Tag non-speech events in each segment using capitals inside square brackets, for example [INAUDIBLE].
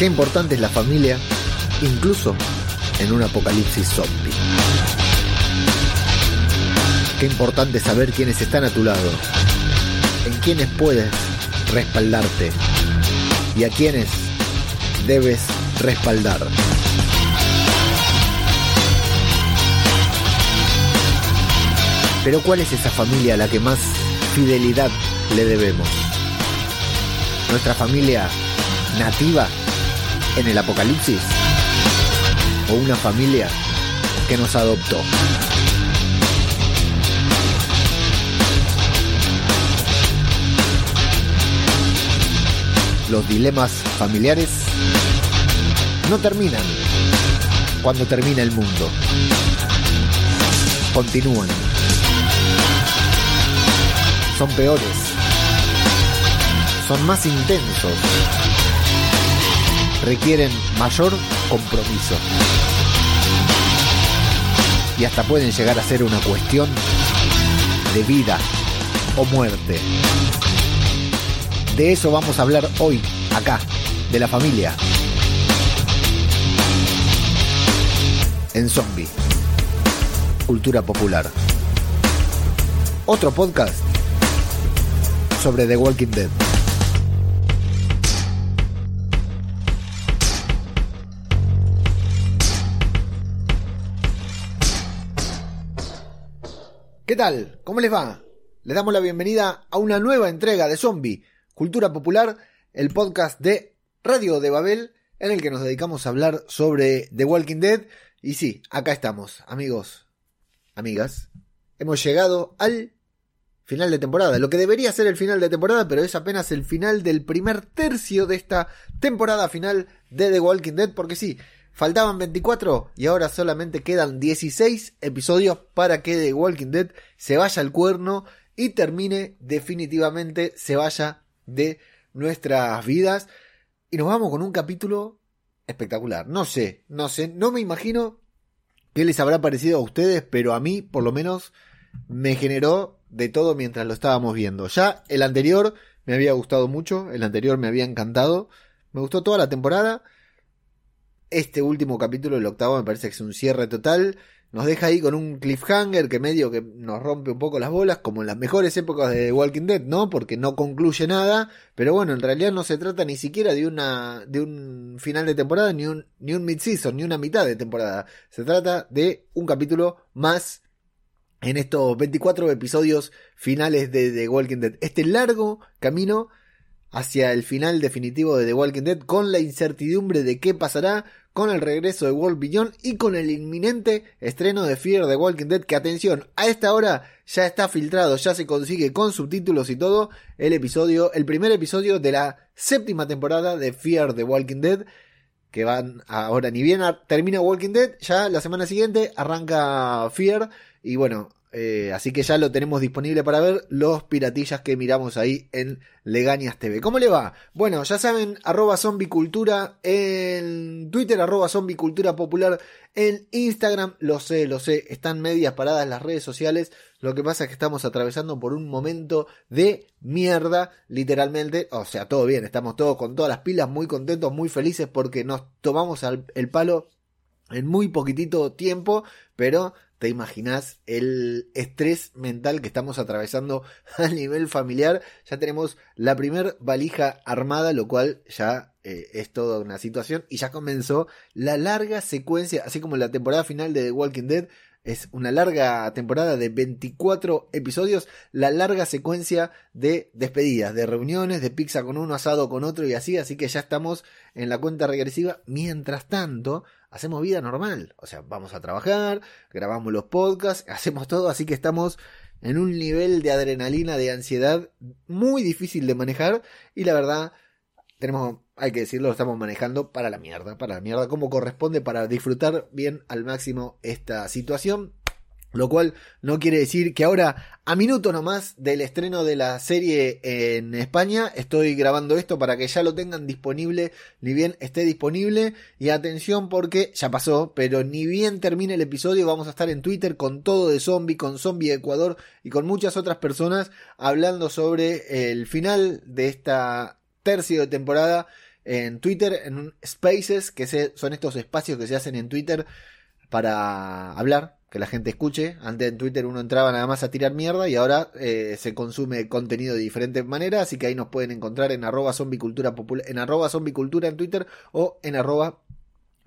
Qué importante es la familia, incluso en un apocalipsis zombie. Qué importante saber quiénes están a tu lado, en quiénes puedes respaldarte y a quiénes debes respaldar. Pero ¿cuál es esa familia a la que más fidelidad le debemos? ¿Nuestra familia nativa en el apocalipsis? ¿O una familia que nos adoptó? Los dilemas familiares no terminan cuando termina el mundo. Continúan. Son peores. Son más intensos. Requieren mayor compromiso. Y hasta pueden llegar a ser una cuestión de vida o muerte. De eso vamos a hablar hoy, acá, de la familia. En Zombie. Cultura popular. Otro podcast sobre The Walking Dead. ¿Qué tal? ¿Cómo les va? Les damos la bienvenida a una nueva entrega de Zombie, Cultura Popular, el podcast de Radio de Babel, en el que nos dedicamos a hablar sobre The Walking Dead. Y sí, acá estamos, amigos, amigas. Hemos llegado al final de temporada. Lo que debería ser el final de temporada, pero es apenas el final del primer tercio de esta temporada final de The Walking Dead, porque sí, faltaban 24 y ahora solamente quedan 16 episodios para que The Walking Dead se vaya al cuerno y termine definitivamente, se vaya de nuestras vidas. Y nos vamos con un capítulo espectacular. No sé, no sé, no me imagino qué les habrá parecido a ustedes, pero a mí por lo menos me generó de todo mientras lo estábamos viendo. Ya el anterior me había gustado mucho, el anterior me había encantado, me gustó toda la temporada. Este último capítulo, el octavo, me parece que es un cierre total. Nos deja ahí con un cliffhanger que medio que nos rompe un poco las bolas, como en las mejores épocas de Walking Dead, ¿no? Porque no concluye nada, pero bueno, en realidad no se trata ni siquiera de una de un final de temporada ni un ni un mid-season, ni una mitad de temporada. Se trata de un capítulo más en estos 24 episodios finales de Walking Dead. Este largo camino hacia el final definitivo de The Walking Dead con la incertidumbre de qué pasará con el regreso de World Beyond y con el inminente estreno de Fear The Walking Dead que atención, a esta hora ya está filtrado, ya se consigue con subtítulos y todo el episodio, el primer episodio de la séptima temporada de Fear The Walking Dead que van ahora ni bien termina Walking Dead, ya la semana siguiente arranca Fear y bueno, eh, así que ya lo tenemos disponible para ver los piratillas que miramos ahí en Legañas TV. ¿Cómo le va? Bueno, ya saben, arroba zombicultura en Twitter, arroba zombicultura popular en Instagram. Lo sé, lo sé, están medias paradas las redes sociales. Lo que pasa es que estamos atravesando por un momento de mierda, literalmente. O sea, todo bien, estamos todos con todas las pilas, muy contentos, muy felices porque nos tomamos el palo en muy poquitito tiempo, pero te imaginas el estrés mental que estamos atravesando [LAUGHS] a nivel familiar. Ya tenemos la primer valija armada, lo cual ya eh, es toda una situación. Y ya comenzó la larga secuencia, así como la temporada final de The Walking Dead. Es una larga temporada de 24 episodios, la larga secuencia de despedidas, de reuniones, de pizza con uno, asado con otro y así, así que ya estamos en la cuenta regresiva. Mientras tanto, hacemos vida normal. O sea, vamos a trabajar, grabamos los podcasts, [LAUGHS] hacemos todo, así que estamos en un nivel de adrenalina, de ansiedad muy difícil de manejar y la verdad, tenemos, hay que decirlo, lo estamos manejando para la mierda, para la mierda, como corresponde para disfrutar bien al máximo esta situación. Lo cual no quiere decir que ahora, a minuto nomás del estreno de la serie en España, estoy grabando esto para que ya lo tengan disponible, ni bien esté disponible. Y atención porque ya pasó, pero ni bien termine el episodio, vamos a estar en Twitter con todo de zombie, con Zombie Ecuador y con muchas otras personas hablando sobre el final de esta tercio de temporada en Twitter, en Spaces, que son estos espacios que se hacen en Twitter para hablar, que la gente escuche. Antes en Twitter uno entraba nada más a tirar mierda y ahora eh, se consume contenido de diferentes maneras, así que ahí nos pueden encontrar en arroba en arroba zombicultura en Twitter o en arroba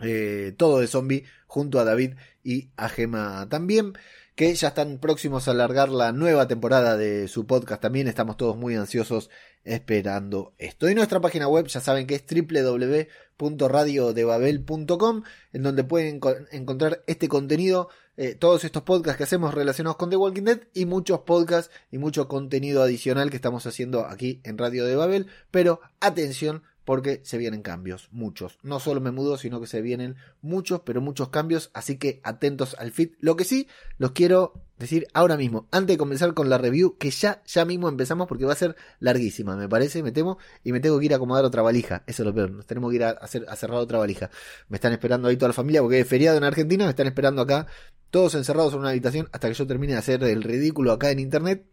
eh, todo de zombie junto a David y a Gema también que ya están próximos a alargar la nueva temporada de su podcast también. Estamos todos muy ansiosos esperando esto. Y nuestra página web ya saben que es www.radiodebabel.com en donde pueden encontrar este contenido, eh, todos estos podcasts que hacemos relacionados con The Walking Dead y muchos podcasts y mucho contenido adicional que estamos haciendo aquí en Radio de Babel. Pero atención porque se vienen cambios, muchos. No solo me mudo, sino que se vienen muchos, pero muchos cambios, así que atentos al feed. Lo que sí, los quiero decir ahora mismo, antes de comenzar con la review, que ya, ya mismo empezamos porque va a ser larguísima, me parece, me temo, y me tengo que ir a acomodar otra valija, eso es lo peor, nos tenemos que ir a, hacer, a cerrar otra valija. Me están esperando ahí toda la familia porque es feriado en Argentina, me están esperando acá, todos encerrados en una habitación hasta que yo termine de hacer el ridículo acá en internet,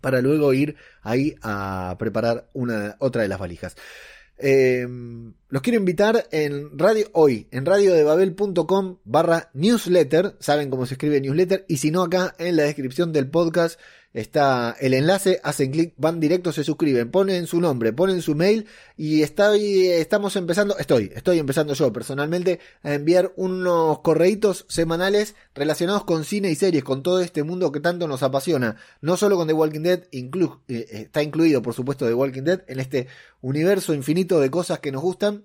para luego ir ahí a preparar una, otra de las valijas. Eh, los quiero invitar en radio hoy, en radiodebabel.com barra newsletter, saben cómo se escribe newsletter, y si no acá en la descripción del podcast está el enlace, hacen clic, van directo, se suscriben, ponen su nombre, ponen su mail y estamos empezando, estoy, estoy empezando yo personalmente a enviar unos correitos semanales relacionados con cine y series, con todo este mundo que tanto nos apasiona, no solo con The Walking Dead, eh, está incluido por supuesto The Walking Dead en este universo infinito de cosas que nos gustan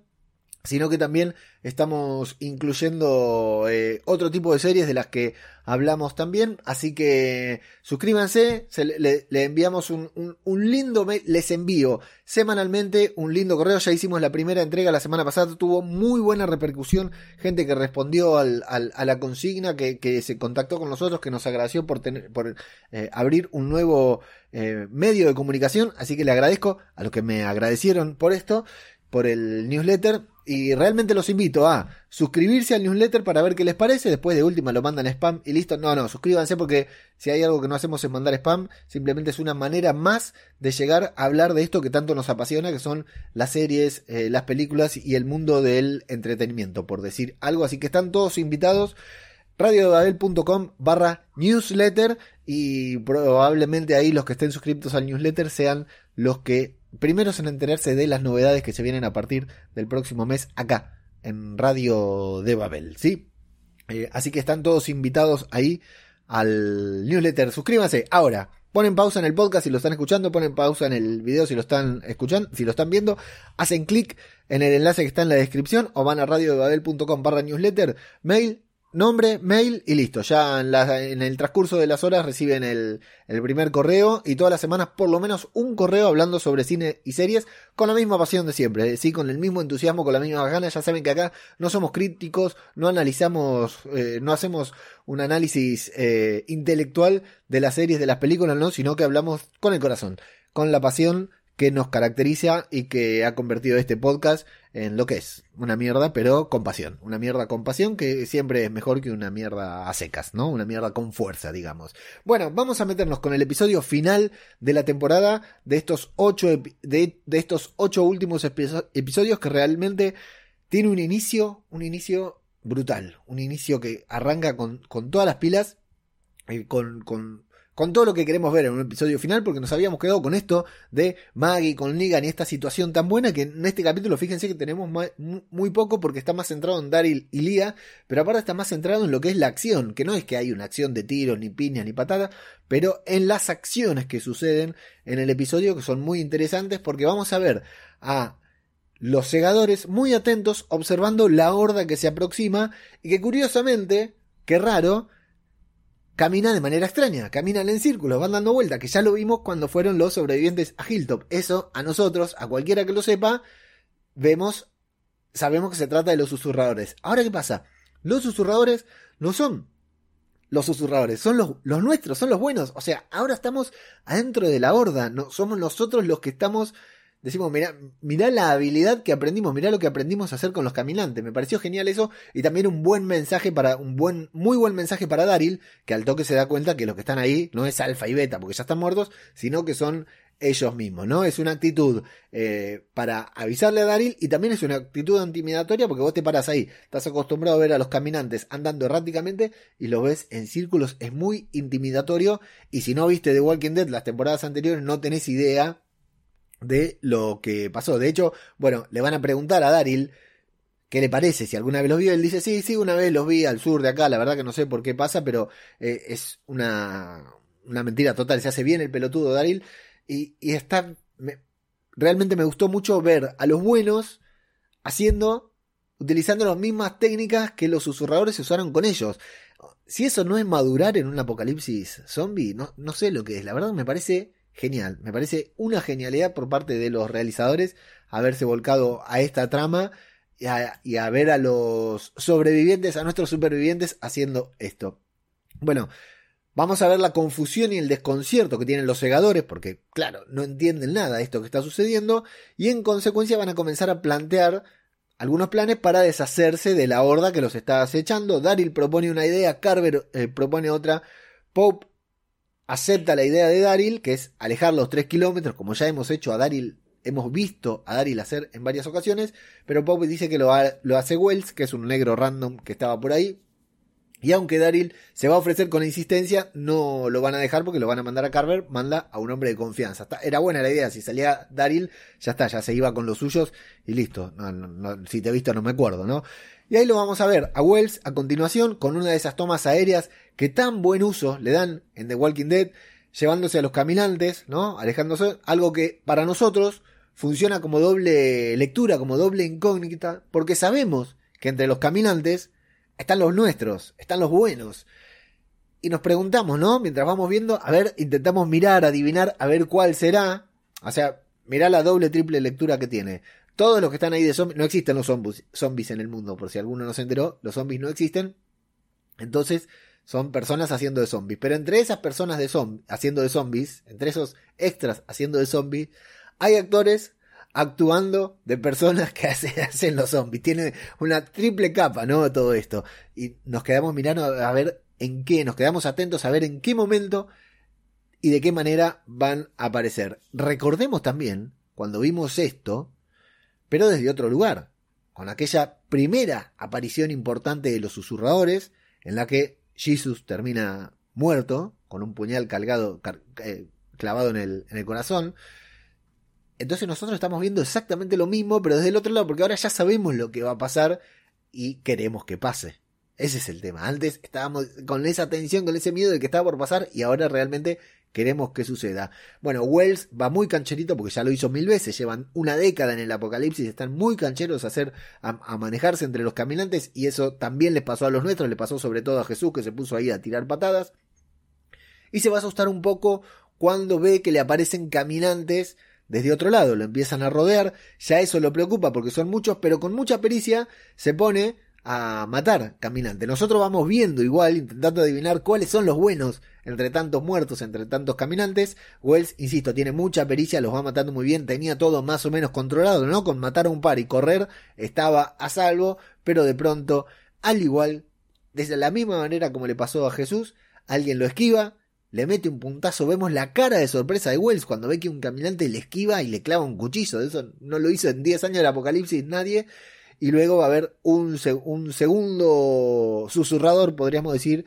sino que también estamos incluyendo eh, otro tipo de series de las que hablamos también. Así que suscríbanse, le, enviamos un, lindo mail, les envío semanalmente un lindo correo. Ya hicimos la primera entrega la semana pasada, tuvo muy buena repercusión, gente que respondió al, a la consigna, que, se contactó con nosotros, que nos agradeció por, tener, por eh, abrir un nuevo eh, medio de comunicación. Así que le agradezco a los que me agradecieron por esto, por el newsletter y realmente los invito a suscribirse al newsletter para ver qué les parece. Después de última lo mandan spam y listo. No, no, suscríbanse porque si hay algo que no hacemos es mandar spam. Simplemente es una manera más de llegar a hablar de esto que tanto nos apasiona, que son las series, eh, las películas y el mundo del entretenimiento, por decir algo. Así que están todos invitados radiodebabel.com barra newsletter y probablemente ahí los que estén suscritos al newsletter sean los que primeros en enterarse de las novedades que se vienen a partir del próximo mes acá, en Radio de Babel, ¿sí? Eh, así que están todos invitados ahí al newsletter. Suscríbanse ahora. Ponen pausa en el podcast si lo están escuchando, ponen pausa en el video si lo están escuchando, si lo están viendo, hacen clic en el enlace que está en la descripción o van a radiodebabel.com barra newsletter, mail, nombre, mail y listo. Ya en, el transcurso de las horas reciben el, primer correo y todas las semanas por lo menos un correo hablando sobre cine y series con la misma pasión de siempre, ¿sí? con el mismo entusiasmo, con la misma ganas. Ya saben que acá no somos críticos, no analizamos, eh, no hacemos un análisis eh, intelectual de las series, de las películas, no, sino que hablamos con el corazón, con la pasión que nos caracteriza y que ha convertido este podcast en lo que es una mierda, pero con pasión. Una mierda con pasión que siempre es mejor que una mierda a secas, ¿no? Una mierda con fuerza, digamos. Bueno, vamos a meternos con el episodio final de la temporada de estos ocho, de, estos ocho últimos episodios que realmente tiene un inicio, un inicio brutal. Un inicio que arranca con, con todas las pilas, con, con con todo lo que queremos ver en un episodio final, porque nos habíamos quedado con esto de Maggie con Negan y esta situación tan buena que en este capítulo, fíjense que tenemos muy poco porque está más centrado en Daryl y Lia, pero aparte está más centrado en lo que es la acción, que no es que hay una acción de tiros, ni piñas, ni patada, pero en las acciones que suceden en el episodio que son muy interesantes porque vamos a ver a los segadores muy atentos observando la horda que se aproxima y que curiosamente, qué raro, camina de manera extraña, caminan en círculos, van dando vueltas, que ya lo vimos cuando fueron los sobrevivientes a Hilltop. Eso, a nosotros, a cualquiera que lo sepa, vemos, sabemos que se trata de los susurradores. Ahora, ¿qué pasa? Los susurradores no son los susurradores, son los, los nuestros, son los buenos. O sea, ahora estamos adentro de la horda, no, somos nosotros los que estamos decimos, mirá, mirá la habilidad que aprendimos, mirá lo que aprendimos a hacer con los caminantes. Me pareció genial eso y también un buen mensaje para, un buen, muy buen mensaje para Daryl, que al toque se da cuenta que los que están ahí no es alfa y beta porque ya están muertos, sino que son ellos mismos, ¿no? Es una actitud eh, para avisarle a Daryl y también es una actitud intimidatoria porque vos te paras ahí, estás acostumbrado a ver a los caminantes andando erráticamente y los ves en círculos, es muy intimidatorio y si no viste The Walking Dead las temporadas anteriores no tenés idea de lo que pasó. De hecho, bueno, le van a preguntar a Daryl qué le parece, si alguna vez los vio, él dice, sí, sí, una vez los vi al sur de acá, la verdad que no sé por qué pasa, pero eh, es una, una mentira total, se hace bien el pelotudo Daryl y, está. realmente me gustó mucho ver a los buenos haciendo. utilizando las mismas técnicas que los susurradores usaron con ellos. Si eso no es madurar en un apocalipsis zombie, no, no sé lo que es. La verdad me parece genial. Me parece una genialidad por parte de los realizadores haberse volcado a esta trama y a, ver a los sobrevivientes, a nuestros supervivientes haciendo esto. Bueno, Vamos a ver la confusión y el desconcierto que tienen los segadores, porque, claro, no entienden nada de esto que está sucediendo, y en consecuencia van a comenzar a plantear algunos planes para deshacerse de la horda que los está acechando. Daryl propone una idea, Carver eh, propone otra, Pope acepta la idea de Daryl, que es alejar los 3 kilómetros, como ya hemos hecho a Daryl, hemos visto a Daryl hacer en varias ocasiones, pero Pope dice que lo, hace Wells, que es un negro random que estaba por ahí, y aunque Daryl se va a ofrecer con insistencia, no lo van a dejar porque lo van a mandar a Carver, manda a un hombre de confianza. era buena la idea, si salía Daryl, ya está, ya se iba con los suyos y listo. si te he visto no me acuerdo, ¿no? Y ahí lo vamos a ver a Wells a continuación con una de esas tomas aéreas que tan buen uso le dan en The Walking Dead, llevándose a los caminantes, ¿no? Alejándose, algo que para nosotros funciona como doble lectura, como doble incógnita, porque sabemos que entre los caminantes están los nuestros, están los buenos. Y nos preguntamos, ¿no? Mientras vamos viendo, a ver, intentamos mirar, adivinar, a ver cuál será. O sea, mirá la doble, triple lectura que tiene. Todos los que están ahí de zombies, no existen los zombies, zombies en el mundo, por si alguno no se enteró, los zombies no existen. Entonces, son personas haciendo de zombies. Pero entre esas personas de haciendo de zombies, entre esos extras haciendo de zombies, hay actores actuando de personas [LAUGHS] que hacen los zombies. Tiene una triple capa, ¿no? Todo esto. Y nos quedamos mirando a ver en qué, nos quedamos atentos a ver en qué momento y de qué manera van a aparecer. Recordemos también, cuando vimos esto, pero desde otro lugar, con aquella primera aparición importante de los susurradores, en la que Jesus termina muerto, con un puñal calgado, eh, clavado en el, en el corazón, entonces nosotros estamos viendo exactamente lo mismo, pero desde el otro lado, porque ahora ya sabemos lo que va a pasar y queremos que pase. Ese es el tema. Antes estábamos con esa tensión, con ese miedo de que estaba por pasar y ahora realmente queremos que suceda. Bueno, Wells va muy cancherito porque ya lo hizo mil veces, llevan una década en el apocalipsis, están muy cancheros a, hacer, a, manejarse entre los caminantes y eso también les pasó a los nuestros, le pasó sobre todo a Jesús que se puso ahí a tirar patadas. Y se va a asustar un poco cuando ve que le aparecen caminantes desde otro lado, lo empiezan a rodear, ya eso lo preocupa porque son muchos, pero con mucha pericia se pone a matar caminantes. Nosotros vamos viendo igual, intentando adivinar cuáles son los buenos entre tantos muertos, entre tantos caminantes. Wells, insisto, tiene mucha pericia, los va matando muy bien, tenía todo más o menos controlado, ¿no? Con matar a un par y correr estaba a salvo, pero de pronto, al igual, desde la misma manera como le pasó a Jesús, alguien lo esquiva, le mete un puntazo, vemos la cara de sorpresa de Wells cuando ve que un caminante le esquiva y le clava un cuchillo, eso no lo hizo en 10 años del apocalipsis nadie, y luego va a haber un, un segundo susurrador, podríamos decir,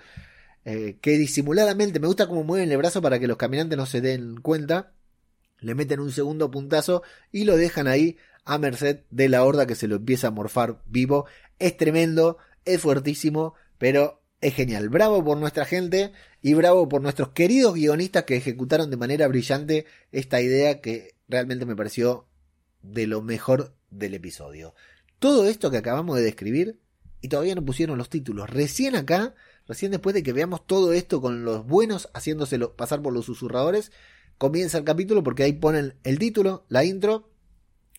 eh, que disimuladamente, me gusta cómo mueven el brazo para que los caminantes no se den cuenta, le meten un segundo puntazo y lo dejan ahí a merced de la horda que se lo empieza a morfar vivo, es tremendo, es fuertísimo, pero es genial. Bravo por nuestra gente y bravo por nuestros queridos guionistas que ejecutaron de manera brillante esta idea que realmente me pareció de lo mejor del episodio. Todo esto que acabamos de describir y todavía no pusieron los títulos. Recién acá, recién después de que veamos todo esto con los buenos haciéndoselo pasar por los susurradores, comienza el capítulo porque ahí ponen el título, la intro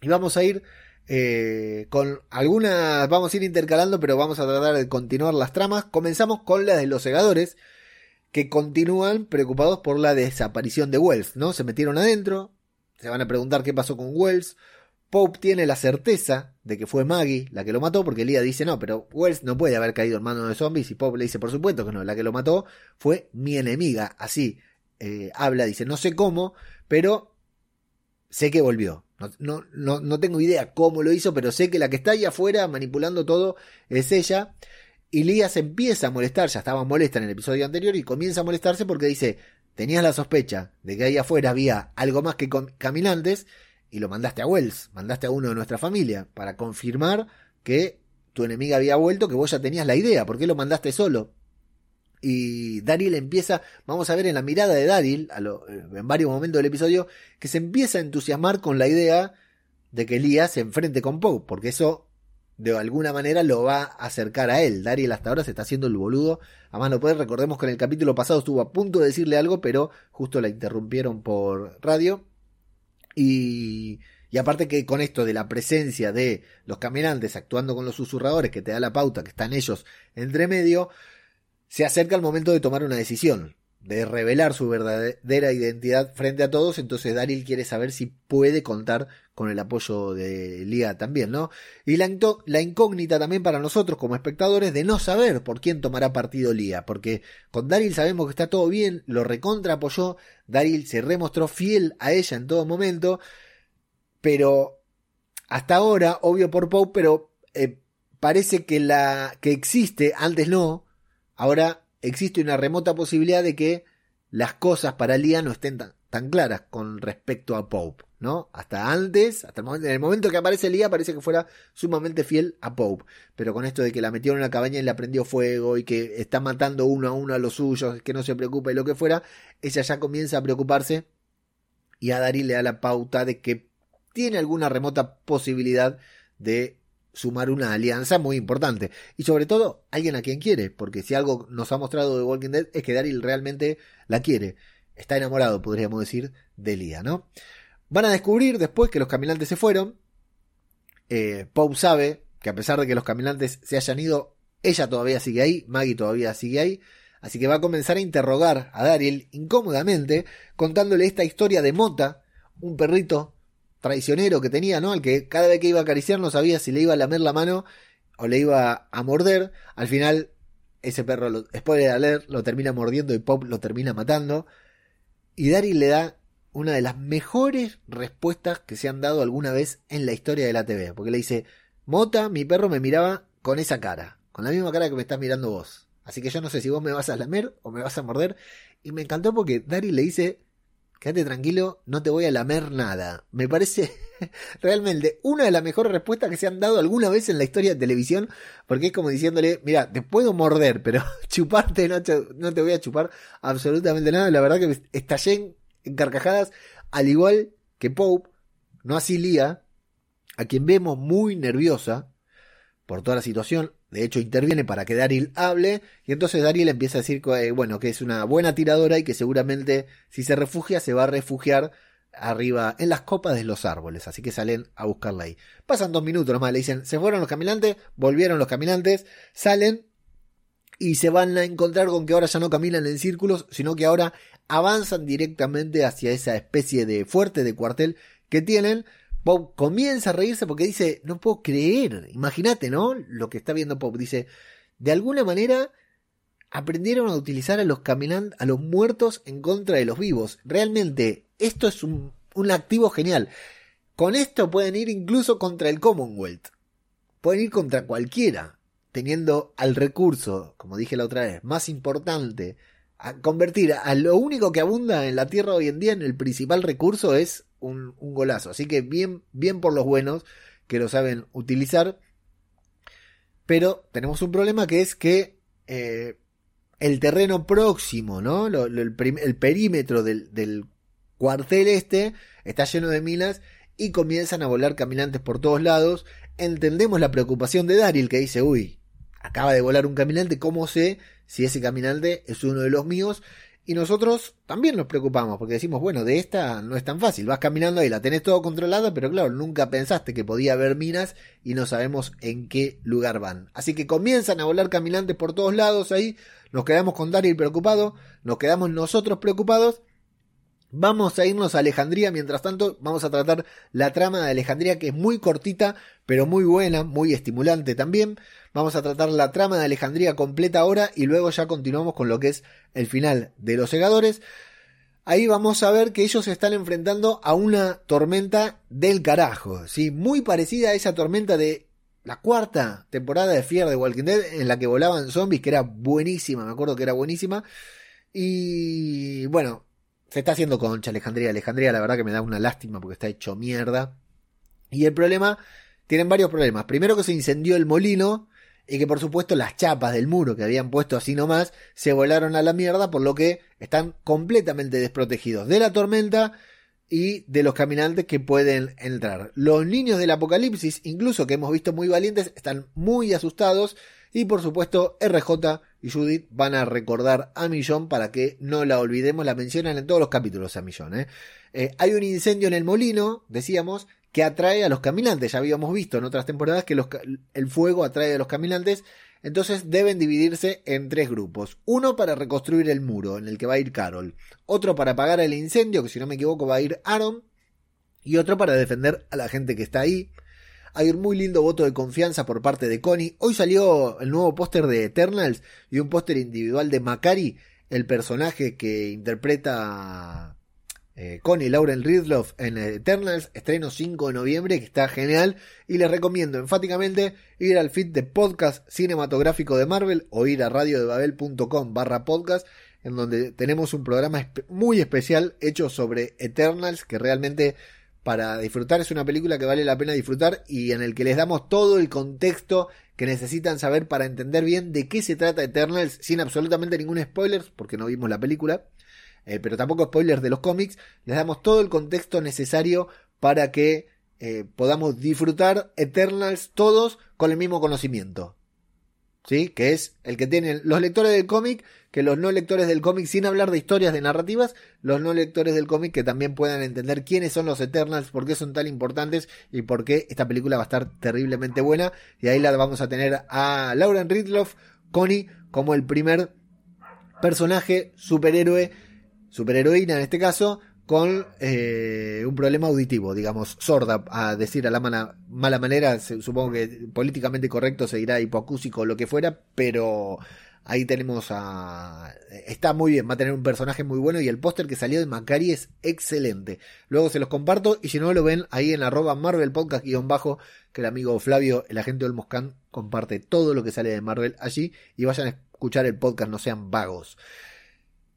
y vamos a ir eh, con algunas vamos a ir intercalando, pero vamos a tratar de continuar las tramas. Comenzamos con la de los segadores, que continúan preocupados por la desaparición de Wells, ¿no? Se metieron adentro, se van a preguntar qué pasó con Wells. Pope tiene la certeza de que fue Maggie la que lo mató, porque Lía dice no, pero Wells no puede haber caído en manos de zombies, y Pope le dice por supuesto que no, la que lo mató fue mi enemiga. Así eh, habla, dice no sé cómo, pero sé que volvió. No, no, no, tengo idea cómo lo hizo, pero sé que la que está ahí afuera manipulando todo es ella. Y Lía se empieza a molestar, ya estaba molesta en el episodio anterior y comienza a molestarse porque dice, tenías la sospecha de que ahí afuera había algo más que caminantes y lo mandaste a Wells, mandaste a uno de nuestra familia para confirmar que tu enemiga había vuelto, que vos ya tenías la idea, ¿por qué lo mandaste solo? Y Daryl empieza, vamos a ver en la mirada de Daryl, eh, en varios momentos del episodio, que se empieza a entusiasmar con la idea de que Elías se enfrente con Poe, porque eso de alguna manera lo va a acercar a él. Daryl hasta ahora se está haciendo el boludo. Además no puede, recordemos que en el capítulo pasado estuvo a punto de decirle algo, pero justo la interrumpieron por radio. Y, aparte que con esto de la presencia de los caminantes actuando con los susurradores, que te da la pauta que están ellos entre medio, se acerca el momento de tomar una decisión, de revelar su verdadera identidad frente a todos, entonces Daryl quiere saber si puede contar con el apoyo de Lía también, ¿no? Y la, incógnita también para nosotros como espectadores de no saber por quién tomará partido Lía, porque con Daryl sabemos que está todo bien, lo recontra apoyó, Daryl se remostró fiel a ella en todo momento, pero hasta ahora, obvio por Pope, pero eh, parece que la que existe, antes no, Ahora existe una remota posibilidad de que las cosas para Lía no estén tan, claras con respecto a Pope, ¿no? Hasta antes, hasta el momento, en el momento que aparece Lía parece que fuera sumamente fiel a Pope, pero con esto de que la metieron en la cabaña y la prendió fuego y que está matando uno a uno a los suyos, que no se preocupe y lo que fuera, ella ya comienza a preocuparse y a Daryl le da la pauta de que tiene alguna remota posibilidad de sumar una alianza muy importante. Y sobre todo, alguien a quien quiere, porque si algo nos ha mostrado de Walking Dead es que Daryl realmente la quiere. Está enamorado, podríamos decir, de Lía, ¿no? Van a descubrir después que los caminantes se fueron. Eh, sabe que a pesar de que los caminantes se hayan ido, ella todavía sigue ahí, Maggie todavía sigue ahí. Así que va a comenzar a interrogar a Daryl incómodamente, contándole esta historia de Mota, un perrito traicionero que tenía, ¿no? Al que cada vez que iba a acariciar no sabía si le iba a lamer la mano o le iba a morder. Al final, ese perro, lo, spoiler alert, lo termina mordiendo y Pop lo termina matando. Y Daryl le da una de las mejores respuestas que se han dado alguna vez en la historia de la TV. Porque le dice, Mota, mi perro me miraba con esa cara, con la misma cara que me estás mirando vos. Así que yo no sé si vos me vas a lamer o me vas a morder. Y me encantó porque Daryl le dice, quédate tranquilo, no te voy a lamer nada. Me parece [LAUGHS] realmente una de las mejores respuestas que se han dado alguna vez en la historia de televisión, porque es como diciéndole, mira, te puedo morder, pero [LAUGHS] chuparte no te, no te voy a chupar absolutamente nada. La verdad que estallé en, carcajadas, al igual que Pope, no así Lía, a quien vemos muy nerviosa por toda la situación, de hecho, interviene para que Daryl hable y entonces Daryl empieza a decir que, eh, bueno, que es una buena tiradora y que seguramente si se refugia se va a refugiar arriba en las copas de los árboles, así que salen a buscarla ahí. Pasan dos minutos nomás, le dicen, se fueron los caminantes, volvieron los caminantes, salen y se van a encontrar con que ahora ya no caminan en círculos, sino que ahora avanzan directamente hacia esa especie de fuerte de cuartel que tienen, Bob comienza a reírse porque dice, no puedo creer, imagínate, ¿no? Lo que está viendo Pop. Dice, de alguna manera aprendieron a utilizar a los caminantes, a los muertos en contra de los vivos. Realmente, esto es un, un activo genial. Con esto pueden ir incluso contra el Commonwealth. Pueden ir contra cualquiera, teniendo al recurso, como dije la otra vez, más importante, a convertir a lo único que abunda en la Tierra hoy en día en el principal recurso es un, golazo. Así que bien, bien por los buenos que lo saben utilizar. Pero tenemos un problema que es que eh, el terreno próximo, ¿no? el, perímetro del, del, cuartel este está lleno de minas y comienzan a volar caminantes por todos lados. Entendemos la preocupación de Daryl que dice, uy, acaba de volar un caminante, ¿cómo sé si ese caminante es uno de los míos? Y nosotros también nos preocupamos porque decimos, bueno, de esta no es tan fácil. Vas caminando ahí, la tenés todo controlada, pero claro, nunca pensaste que podía haber minas y no sabemos en qué lugar van. Así que comienzan a volar caminantes por todos lados ahí. Nos quedamos con Daryl preocupado, nos quedamos nosotros preocupados Vamos a irnos a Alejandría, mientras tanto vamos a tratar la trama de Alejandría que es muy cortita, pero muy buena, muy estimulante también. Vamos a tratar la trama de Alejandría completa ahora y luego ya continuamos con lo que es el final de los segadores. ahí vamos a ver que ellos se están enfrentando a una tormenta del carajo, ¿sí? Muy parecida a esa tormenta de la cuarta temporada de Fear de Walking Dead en la que volaban zombies, que era buenísima, me acuerdo que era buenísima. Y bueno, se está haciendo concha Alejandría. Alejandría la verdad que me da una lástima porque está hecho mierda. Y el problema, tienen varios problemas. Primero que se incendió el molino y que por supuesto las chapas del muro que habían puesto así nomás se volaron a la mierda, por lo que están completamente desprotegidos de la tormenta y de los caminantes que pueden entrar. Los niños del apocalipsis, incluso que hemos visto muy valientes, están muy asustados y por supuesto RJ y Judith van a recordar a Millón para que no la olvidemos, la mencionan en todos los capítulos a Millón. ¿eh? Eh, hay un incendio en el molino, decíamos, que atrae a los caminantes. Ya habíamos visto en otras temporadas que el fuego atrae a los caminantes. Entonces deben dividirse en tres grupos. Uno para reconstruir el muro, en el que va a ir Carol. Otro para apagar el incendio, que si no me equivoco va a ir Aaron. Y otro para defender a la gente que está ahí. Hay un muy lindo voto de confianza por parte de Connie. Hoy salió el nuevo póster de Eternals y un póster individual de Macari, el personaje que interpreta eh, Connie Lauren Ridloff en Eternals, estreno 5 de noviembre, que está genial. Y les recomiendo enfáticamente ir al feed de podcast cinematográfico de Marvel o ir a radiodebabel.com barra podcast, en donde tenemos un programa muy especial hecho sobre Eternals, que realmente para disfrutar es una película que vale la pena disfrutar y en el que les damos todo el contexto que necesitan saber para entender bien de qué se trata Eternals sin absolutamente ningún spoiler, porque no vimos la película. Eh, pero tampoco spoilers de los cómics, les damos todo el contexto necesario para que eh, podamos disfrutar Eternals todos con el mismo conocimiento. ¿Sí? Que es el que tienen los lectores del cómic, que los no lectores del cómic, sin hablar de historias de narrativas, los no lectores del cómic que también puedan entender quiénes son los Eternals, por qué son tan importantes y por qué esta película va a estar terriblemente buena. Y ahí la vamos a tener a Lauren Ridloff, Connie, como el primer personaje superhéroe superheroína en este caso, con eh, un problema auditivo, digamos, sorda, a decir a la mala, mala manera, supongo que políticamente correcto se dirá hipoacúsico o lo que fuera, pero ahí tenemos a... Está muy bien, va a tener un personaje muy bueno y el póster que salió de Macari es excelente. Luego se los comparto y si no lo ven ahí en arroba Marvel Podcast guion bajo, que el amigo Flavio, el agente del Moscán, comparte todo lo que sale de Marvel allí y vayan a escuchar el podcast, no sean vagos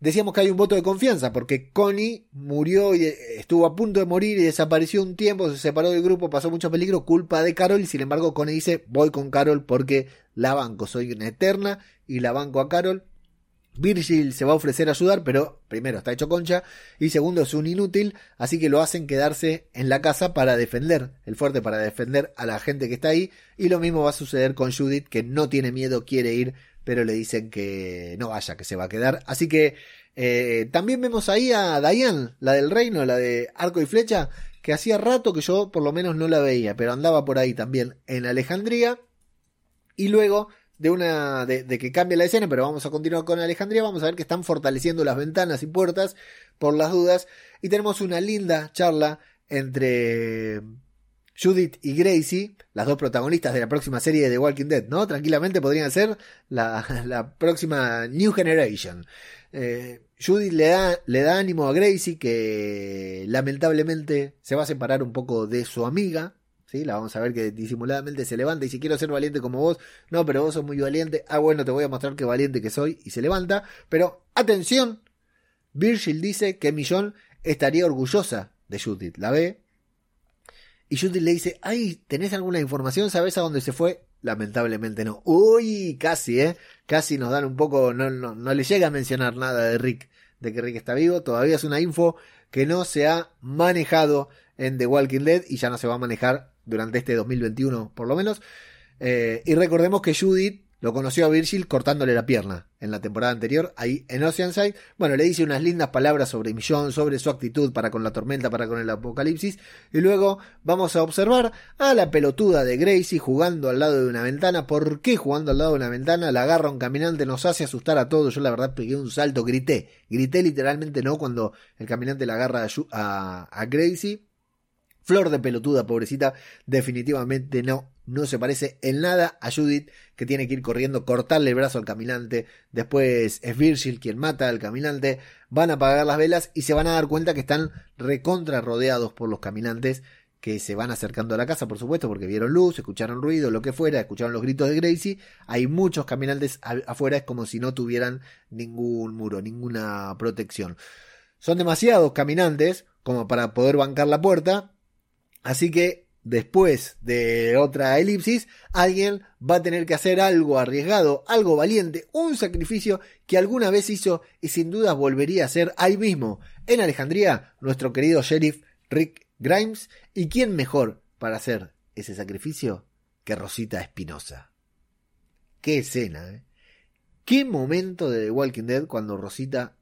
decíamos que hay un voto de confianza, porque Connie murió y eh, estuvo a punto de morir y desapareció un tiempo, se separó del grupo, pasó mucho peligro, culpa de Carol, y sin embargo Connie dice, voy con Carol porque la banco, soy una eterna y la banco a Carol. Virgil se va a ofrecer a ayudar, pero primero está hecho concha y segundo es un inútil, así que lo hacen quedarse en la casa para defender el fuerte, para defender a la gente que está ahí. Y lo mismo va a suceder con Judith, que no tiene miedo, quiere ir pero le dicen que no vaya, que se va a quedar. Así que eh, también vemos ahí a Diane, la del reino, la de arco y flecha, que hacía rato que yo por lo menos no la veía, pero andaba por ahí también en Alejandría. Y luego de una de, de, que cambie la escena, pero vamos a continuar con Alejandría, vamos a ver que están fortaleciendo las ventanas y puertas por las dudas y tenemos una linda charla entre Judith y Gracie, las dos protagonistas de la próxima serie de The Walking Dead, ¿no? Tranquilamente podrían ser [LAUGHS] la, próxima New Generation. Eh, Judith le da, le da ánimo a Gracie que lamentablemente se va a separar un poco de su amiga. ¿sí? La vamos a ver que disimuladamente se levanta y si quiero ser valiente como vos, no, pero vos sos muy valiente. Ah, bueno, te voy a mostrar qué valiente que soy y se levanta. Pero atención, Virgil dice que Millón estaría orgullosa de Judith. La ve, y Judith le dice, ay, ¿tenés alguna información? ¿Sabes a dónde se fue? Lamentablemente no. Uy, casi, ¿eh? Casi nos dan un poco, no, no, no le llega a mencionar nada de Rick, de que Rick está vivo. Todavía es una info que no se ha manejado en The Walking Dead y ya no se va a manejar durante este 2021 por lo menos. Eh, y recordemos que Judith lo conoció a Virgil cortándole la pierna en la temporada anterior, ahí en Oceanside. Bueno, le dice unas lindas palabras sobre Millón, sobre su actitud para con la tormenta, para con el apocalipsis. Y luego vamos a observar a la pelotuda de Gracie jugando al lado de una ventana. ¿Por qué jugando al lado de una ventana? La agarra un caminante, nos hace asustar a todos. Yo la verdad pegué un salto, grité. Grité literalmente no cuando el caminante la agarra a, a Gracie. Flor de pelotuda, pobrecita, definitivamente no, no se parece en nada a Judith, que tiene que ir corriendo, cortarle el brazo al caminante, después es Virgil quien mata al caminante, van a apagar las velas y se van a dar cuenta que están recontra rodeados por los caminantes, que se van acercando a la casa, por supuesto, porque vieron luz, escucharon ruido, lo que fuera, escucharon los gritos de Gracie. Hay muchos caminantes afuera, es como si no tuvieran ningún muro, ninguna protección. Son demasiados caminantes como para poder bancar la puerta, Así que después de otra elipsis, alguien va a tener que hacer algo arriesgado, algo valiente, un sacrificio que alguna vez hizo y sin duda volvería a hacer ahí mismo, en Alejandría, nuestro querido sheriff Rick Grimes. ¿Y quién mejor para hacer ese sacrificio que Rosita Espinosa? Qué escena, ¿eh? Qué momento de The Walking Dead cuando Rosita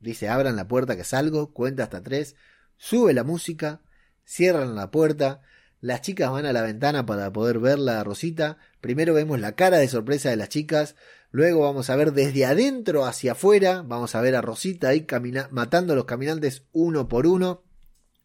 dice abran la puerta que salgo, cuenta hasta tres, sube la música, cierran la puerta, las chicas van a la ventana para poder verla a Rosita, primero vemos la cara de sorpresa de las chicas, luego vamos a ver desde adentro hacia afuera, vamos a ver a Rosita ahí matando a los caminantes uno por uno,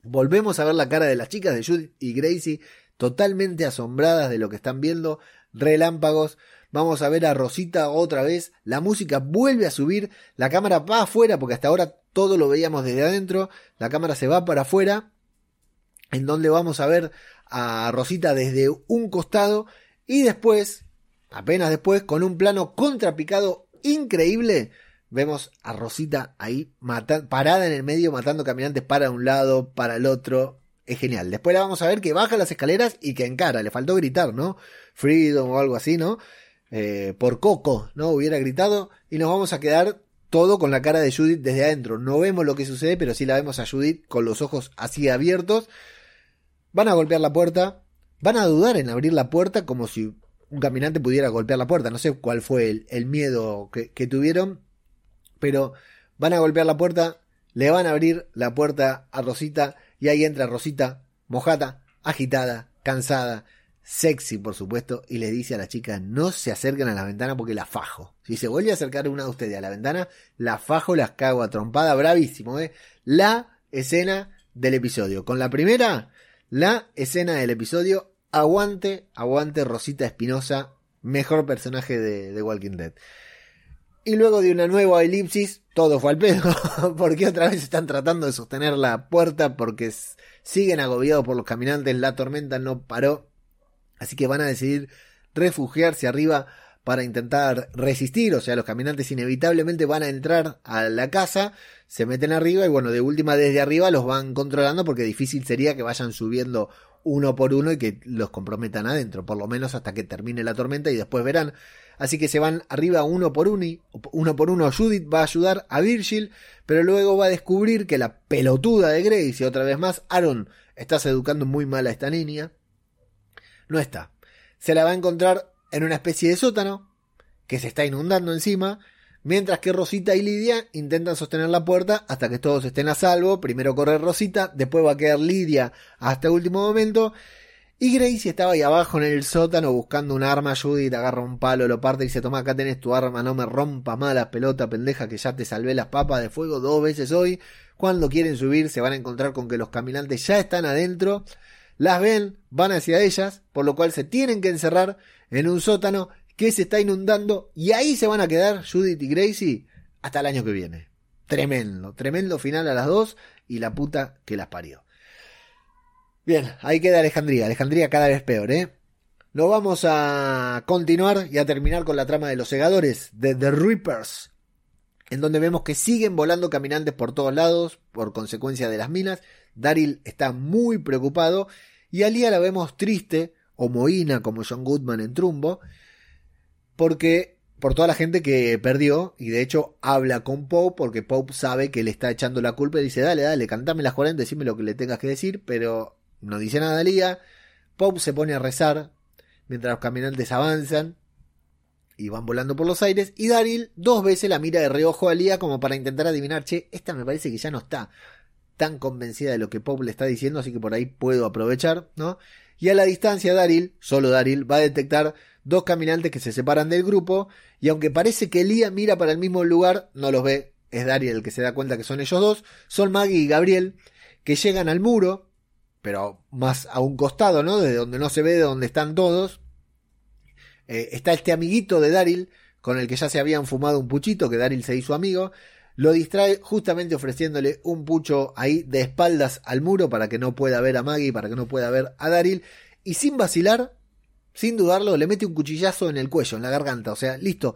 volvemos a ver la cara de las chicas de Judith y Gracie totalmente asombradas de lo que están viendo, relámpagos, vamos a ver a Rosita otra vez, la música vuelve a subir, la cámara va afuera porque hasta ahora todo lo veíamos desde adentro, la cámara se va para afuera en donde vamos a ver a Rosita desde un costado y después, apenas después, con un plano contrapicado increíble, vemos a Rosita ahí parada en el medio matando caminantes para un lado, para el otro. Es genial. Después la vamos a ver que baja las escaleras y que encara. Le faltó gritar, ¿no? Freedom o algo así, ¿no? Eh, por Coco, ¿no? Hubiera gritado y nos vamos a quedar todo con la cara de Judith desde adentro. No vemos lo que sucede, pero sí la vemos a Judith con los ojos así abiertos Van a golpear la puerta, van a dudar en abrir la puerta como si un caminante pudiera golpear la puerta. No sé cuál fue el, miedo que, que, tuvieron, pero van a golpear la puerta, le van a abrir la puerta a Rosita y ahí entra Rosita, mojada, agitada, cansada, sexy por supuesto, y le dice a la chica no se acerquen a la ventana porque la fajo. Si se vuelve a acercar una de ustedes a la ventana, la fajo, las cago a trompada, bravísimo, ¿eh? La escena del episodio. Con la primera, la escena del episodio, aguante, aguante Rosita Espinosa, mejor personaje de, Walking Dead. Y luego de una nueva elipsis, todo fue al pedo, [LAUGHS] porque otra vez están tratando de sostener la puerta porque siguen agobiados por los caminantes, la tormenta no paró, así que van a decidir refugiarse arriba para intentar resistir, o sea, los caminantes inevitablemente van a entrar a la casa, se meten arriba y bueno, de última desde arriba los van controlando porque difícil sería que vayan subiendo uno por uno y que los comprometan adentro, por lo menos hasta que termine la tormenta y después verán. Así que se van arriba uno por uno, uno por uno Judith va a ayudar a Virgil, pero luego va a descubrir que la pelotuda de Grace y otra vez más Aaron, estás educando muy mal a esta niña, no está. Se la va a encontrar en una especie de sótano que se está inundando encima, mientras que Rosita y Lidia intentan sostener la puerta hasta que todos estén a salvo. Primero corre Rosita, después va a quedar Lidia hasta el último momento. Y Gracie estaba ahí abajo en el sótano buscando un arma. Judith agarra un palo, lo parte y dice: Toma, acá tenés tu arma, no me rompa más la pelota, pendeja, que ya te salvé las papas de fuego dos veces hoy. Cuando quieren subir, se van a encontrar con que los caminantes ya están adentro. Las ven, van hacia ellas, por lo cual se tienen que encerrar en un sótano que se está inundando y ahí se van a quedar Judith y Gracie hasta el año que viene. Tremendo, tremendo final a las dos y la puta que las parió. Bien, ahí queda Alejandría, Alejandría cada vez peor, ¿eh? Lo vamos a continuar y a terminar con la trama de los segadores, de The Reapers, en donde vemos que siguen volando caminantes por todos lados por consecuencia de las minas. Daryl está muy preocupado y a la vemos triste o como John Goodman en Trumbo, porque por toda la gente que perdió y de hecho habla con Pope porque Pope sabe que le está echando la culpa y dice dale, dale, cantame las 40, decime lo que le tengas que decir, pero no dice nada Lía. Pope se pone a rezar mientras los caminantes avanzan y van volando por los aires y Daryl dos veces la mira de reojo a Lía como para intentar adivinar, che, esta me parece que ya no está tan convencida de lo que Pope le está diciendo, así que por ahí puedo aprovechar, ¿no? Y a la distancia Daryl, solo Daryl, va a detectar dos caminantes que se separan del grupo y aunque parece que Lía mira para el mismo lugar, no los ve, es Daryl el que se da cuenta que son ellos dos, son Maggie y Gabriel que llegan al muro pero más a un costado, ¿no? De donde no se ve de donde están todos. Eh, está este amiguito de Daryl, con el que ya se habían fumado un puchito, que Daryl se hizo amigo. Lo distrae justamente ofreciéndole un pucho ahí de espaldas al muro para que no pueda ver a Maggie, para que no pueda ver a Daryl. Y sin vacilar, sin dudarlo, le mete un cuchillazo en el cuello, en la garganta. O sea, listo.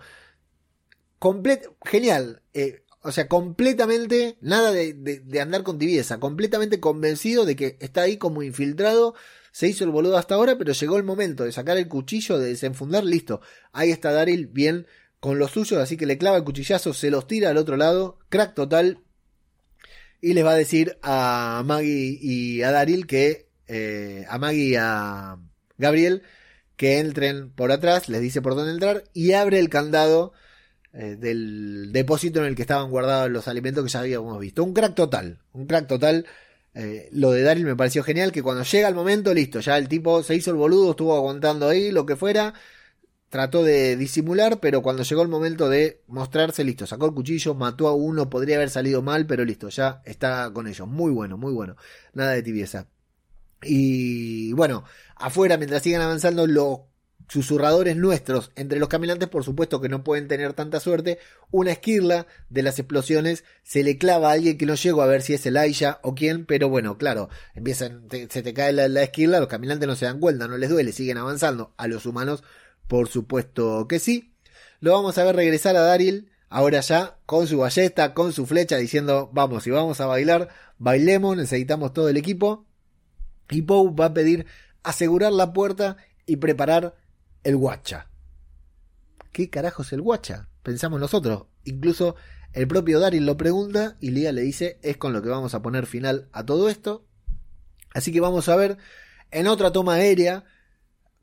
genial. Eh, o sea, completamente, nada de, andar con tibieza, completamente convencido de que está ahí como infiltrado, se hizo el boludo hasta ahora, pero llegó el momento de sacar el cuchillo, de desenfundar, listo. Ahí está Daryl bien con los suyos, así que le clava el cuchillazo, se los tira al otro lado, crack total, y les va a decir a Maggie y a Daryl que, eh, a Maggie y a Gabriel, que entren por atrás, les dice por dónde entrar, y abre el candado eh, del depósito en el que estaban guardados los alimentos que ya habíamos visto. Un crack total, un crack total. Eh, lo de Daryl me pareció genial, que cuando llega el momento, listo, ya el tipo se hizo el boludo, estuvo aguantando ahí, lo que fuera, trató de disimular, pero cuando llegó el momento de mostrarse, listo, sacó el cuchillo, mató a uno, podría haber salido mal, pero listo, ya está con ellos. Muy bueno, muy bueno. Nada de tibieza. Y bueno, afuera, mientras siguen avanzando, lo susurradores nuestros entre los caminantes, por supuesto que no pueden tener tanta suerte, una esquirla de las explosiones se le clava a alguien que no llego a ver si es el Aisha o quién, pero bueno, claro, empiezan, se te cae la, esquirla, los caminantes no se dan cuenta, no les duele, siguen avanzando, a los humanos, por supuesto que sí. Lo vamos a ver regresar a Daryl, ahora ya, con su ballesta, con su flecha, diciendo, vamos, si vamos a bailar, bailemos, necesitamos todo el equipo. Y Poe va a pedir asegurar la puerta y preparar el guacha. ¿Qué carajo es el guacha? Pensamos nosotros. Incluso el propio Daryl lo pregunta y Lía le dice es con lo que vamos a poner final a todo esto. Así que vamos a ver en otra toma aérea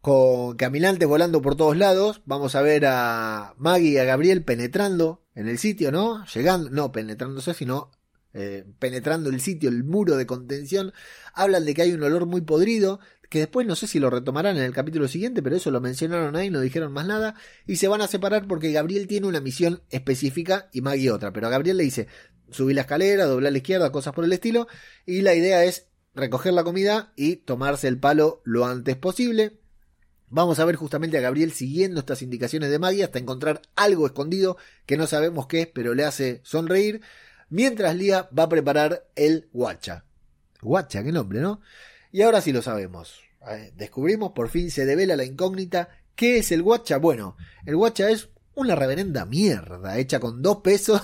con caminantes volando por todos lados. Vamos a ver a Maggie y a Gabriel penetrando en el sitio, ¿no? Llegando, no penetrándose, sino eh, penetrando el sitio, el muro de contención. Hablan de que hay un olor muy podrido, que después no sé si lo retomarán en el capítulo siguiente, pero eso lo mencionaron ahí, no dijeron más nada, y se van a separar porque Gabriel tiene una misión específica y Maggie otra, pero a Gabriel le dice subir la escalera, doblar a la izquierda, cosas por el estilo, y la idea es recoger la comida y tomarse el palo lo antes posible. Vamos a ver justamente a Gabriel siguiendo estas indicaciones de Maggie hasta encontrar algo escondido que no sabemos qué es, pero le hace sonreír. Mientras Lía va a preparar el guacha. Guacha, qué nombre, ¿no? Y ahora sí lo sabemos. Descubrimos, por fin se devela la incógnita. ¿Qué es el guacha? Bueno, el guacha es una reverenda mierda hecha con dos pesos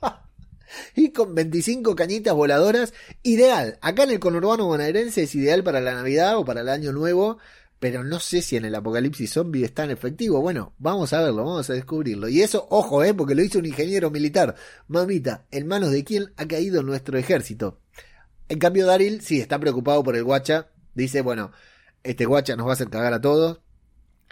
[LAUGHS] y con 25 cañitas voladoras. Ideal. Acá en el conurbano bonaerense es ideal para la Navidad o para el Año Nuevo. Pero no sé si en el apocalipsis zombie es tan efectivo. Bueno, vamos a verlo, vamos a descubrirlo. Y eso, ojo, eh, porque lo hizo un ingeniero militar. Mamita, ¿en manos de quién ha caído nuestro ejército? En cambio, Daryl sí está preocupado por el guacha. Dice, bueno, este guacha nos va a hacer cagar a todos.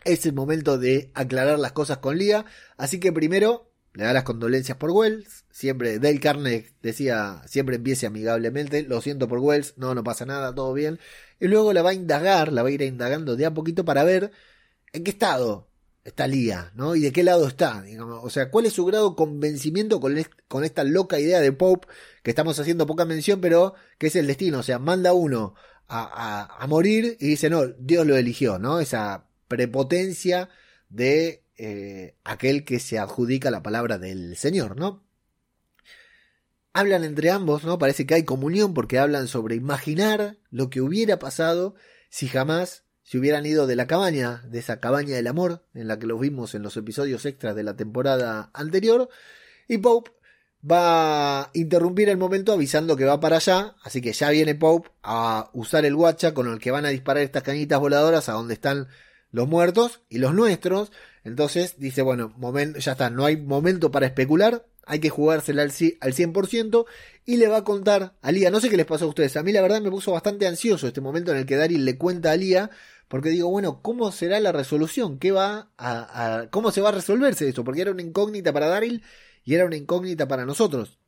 Es el momento de aclarar las cosas con Lía. Así que primero le da las condolencias por Wells. Siempre, Dale Carnegie decía, siempre empiece amigablemente. Lo siento por Wells, no, no pasa nada, todo bien. Y luego la va a indagar, la va a ir indagando de a poquito para ver en qué estado está Lía, ¿no? Y de qué lado está, digamos. O sea, cuál es su grado de convencimiento con, con esta loca idea de Pope, que estamos haciendo poca mención, pero que es el destino. O sea, manda uno a, a, morir y dice, no, Dios lo eligió, ¿no? Esa prepotencia de eh, aquel que se adjudica la palabra del Señor, ¿no? Hablan entre ambos, ¿no? Parece que hay comunión porque hablan sobre imaginar lo que hubiera pasado si jamás si hubieran ido de la cabaña, de esa cabaña del amor, en la que los vimos en los episodios extras de la temporada anterior, y Pope va a interrumpir el momento avisando que va para allá, así que ya viene Pope a usar el guacha con el que van a disparar estas cañitas voladoras a donde están los muertos y los nuestros, entonces dice, bueno, momento, ya está, no hay momento para especular, hay que jugársela al, al 100% y le va a contar a Lía, no sé qué les pasó a ustedes, a mí la verdad me puso bastante ansioso este momento en el que Daryl le cuenta a Lía porque digo, bueno, ¿cómo será la resolución? ¿Qué va a, ¿Cómo se va a resolverse esto? Porque era una incógnita para Daryl y era una incógnita para nosotros.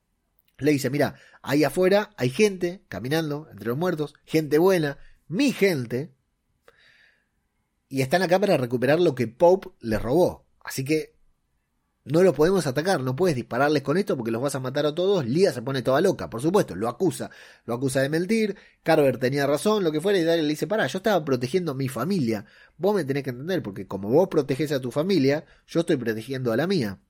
Le dice, mira, ahí afuera hay gente caminando entre los muertos, gente buena, mi gente, y están acá para recuperar lo que Pope les robó. Así que no los podemos atacar, no puedes dispararles con esto porque los vas a matar a todos. Lía se pone toda loca, por supuesto, lo acusa, lo acusa de mentir. Carver tenía razón, lo que fuera, y Daryl le dice: Pará, yo estaba protegiendo a mi familia. Vos me tenés que entender, porque como vos proteges a tu familia, yo estoy protegiendo a la mía.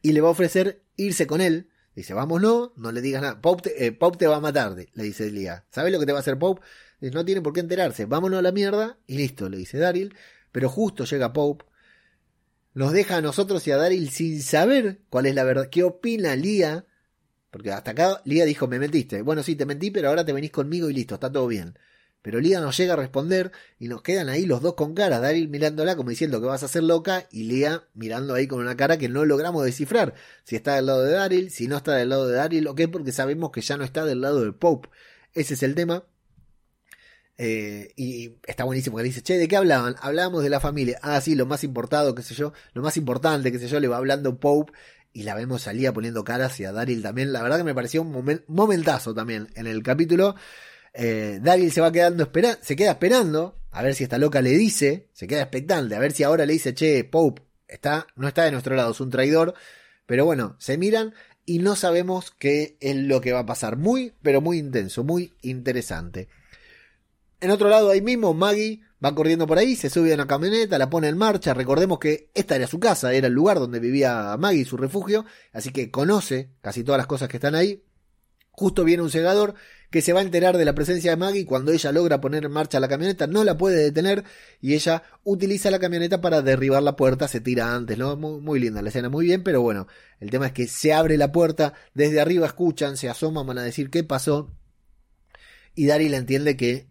Y le va a ofrecer irse con él. Dice, vámonos, no le digas nada. Pope te, eh, te va a matar, le dice Lía. ¿Sabes lo que te va a hacer Pope? No tiene por qué enterarse. Vámonos a la mierda y listo, le dice Daryl. Pero justo llega Pope nos deja a nosotros y a Daryl sin saber cuál es la verdad. ¿Qué opina Lía? Porque hasta acá Lía dijo, me mentiste. Bueno, sí, te mentí, pero ahora te venís conmigo y listo, está todo bien. Pero Lía nos llega a responder y nos quedan ahí los dos con cara. Daryl mirándola como diciendo que vas a ser loca y Lía mirando ahí con una cara que no logramos descifrar. Si está del lado de Daryl, si no está del lado de Daryl o qué, porque sabemos que ya no está del lado del Pope. Ese es el tema. Eh, y está buenísimo que le dice, che, ¿de qué hablaban? Hablábamos de la familia. Ah, sí, lo más importado, qué sé yo, lo más importante, qué sé yo, le va hablando Pope y la vemos salía poniendo caras y a Daryl también. La verdad que me pareció un momentazo también en el capítulo. Eh, Daryl se va quedando espera se queda esperando a ver si esta loca le dice, se queda expectante, a ver si ahora le dice, che, Pope está, no está de nuestro lado, es un traidor. Pero bueno, se miran y no sabemos qué es lo que va a pasar. Muy, pero muy intenso, muy interesante. En otro lado, ahí mismo, Maggie va corriendo por ahí, se sube a una camioneta, la pone en marcha. Recordemos que esta era su casa, era el lugar donde vivía Maggie, su refugio, así que conoce casi todas las cosas que están ahí. Justo viene un segador que se va a enterar de la presencia de Maggie cuando ella logra poner en marcha la camioneta, no la puede detener y ella utiliza la camioneta para derribar la puerta, se tira antes, ¿no? Muy, muy linda la escena, muy bien, pero bueno, el tema es que se abre la puerta, desde arriba escuchan, se asoman, van a decir qué pasó y Daryl entiende que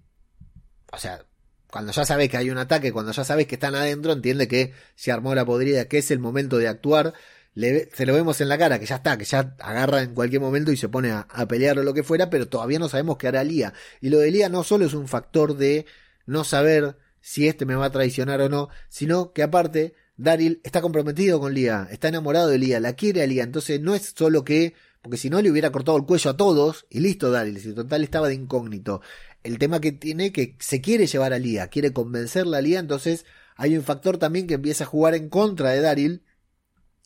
o sea, cuando ya sabes que hay un ataque, cuando ya sabes que están adentro, entiende que se armó la podrida, que es el momento de actuar. se lo vemos en la cara, que ya está, que ya agarra en cualquier momento y se pone a, pelear o lo que fuera, pero todavía no sabemos qué hará Lía. Y lo de Lía no solo es un factor de no saber si este me va a traicionar o no, sino que aparte Daryl está comprometido con Lía, está enamorado de Lía, la quiere a Lía, entonces no es solo que, porque si no le hubiera cortado el cuello a todos y listo Daryl, si total estaba de incógnito el tema que tiene que se quiere llevar a Lía, quiere convencer a Lía, entonces hay un factor también que empieza a jugar en contra de Daryl,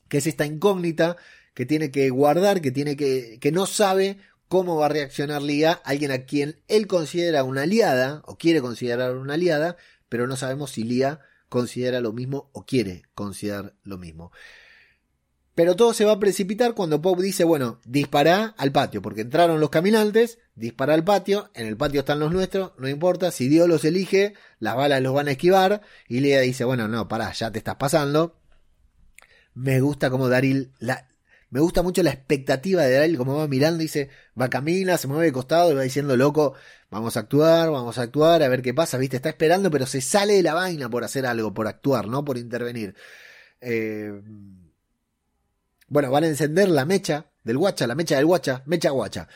que es esta incógnita que tiene que guardar, que tiene que, que no sabe cómo va a reaccionar Lía, alguien a quien él considera una aliada, o quiere considerar una aliada, pero no sabemos si Lía considera lo mismo o quiere considerar lo mismo. Pero todo se va a precipitar cuando Pope dice, bueno, dispara al patio, porque entraron los caminantes, dispara al patio, en el patio están los nuestros, no importa, si Dios los elige, las balas los van a esquivar, y Lea dice, bueno, no, pará, ya te estás pasando. Me gusta como Daryl, la, me gusta mucho la expectativa de Daryl, como va mirando, dice, va camina, se mueve de costado y va diciendo, loco, vamos a actuar, vamos a actuar, a ver qué pasa, viste, está esperando, pero se sale de la vaina por hacer algo, por actuar, no por intervenir. Eh, bueno, van a encender la mecha del guacha, la mecha del guacha, mecha guacha.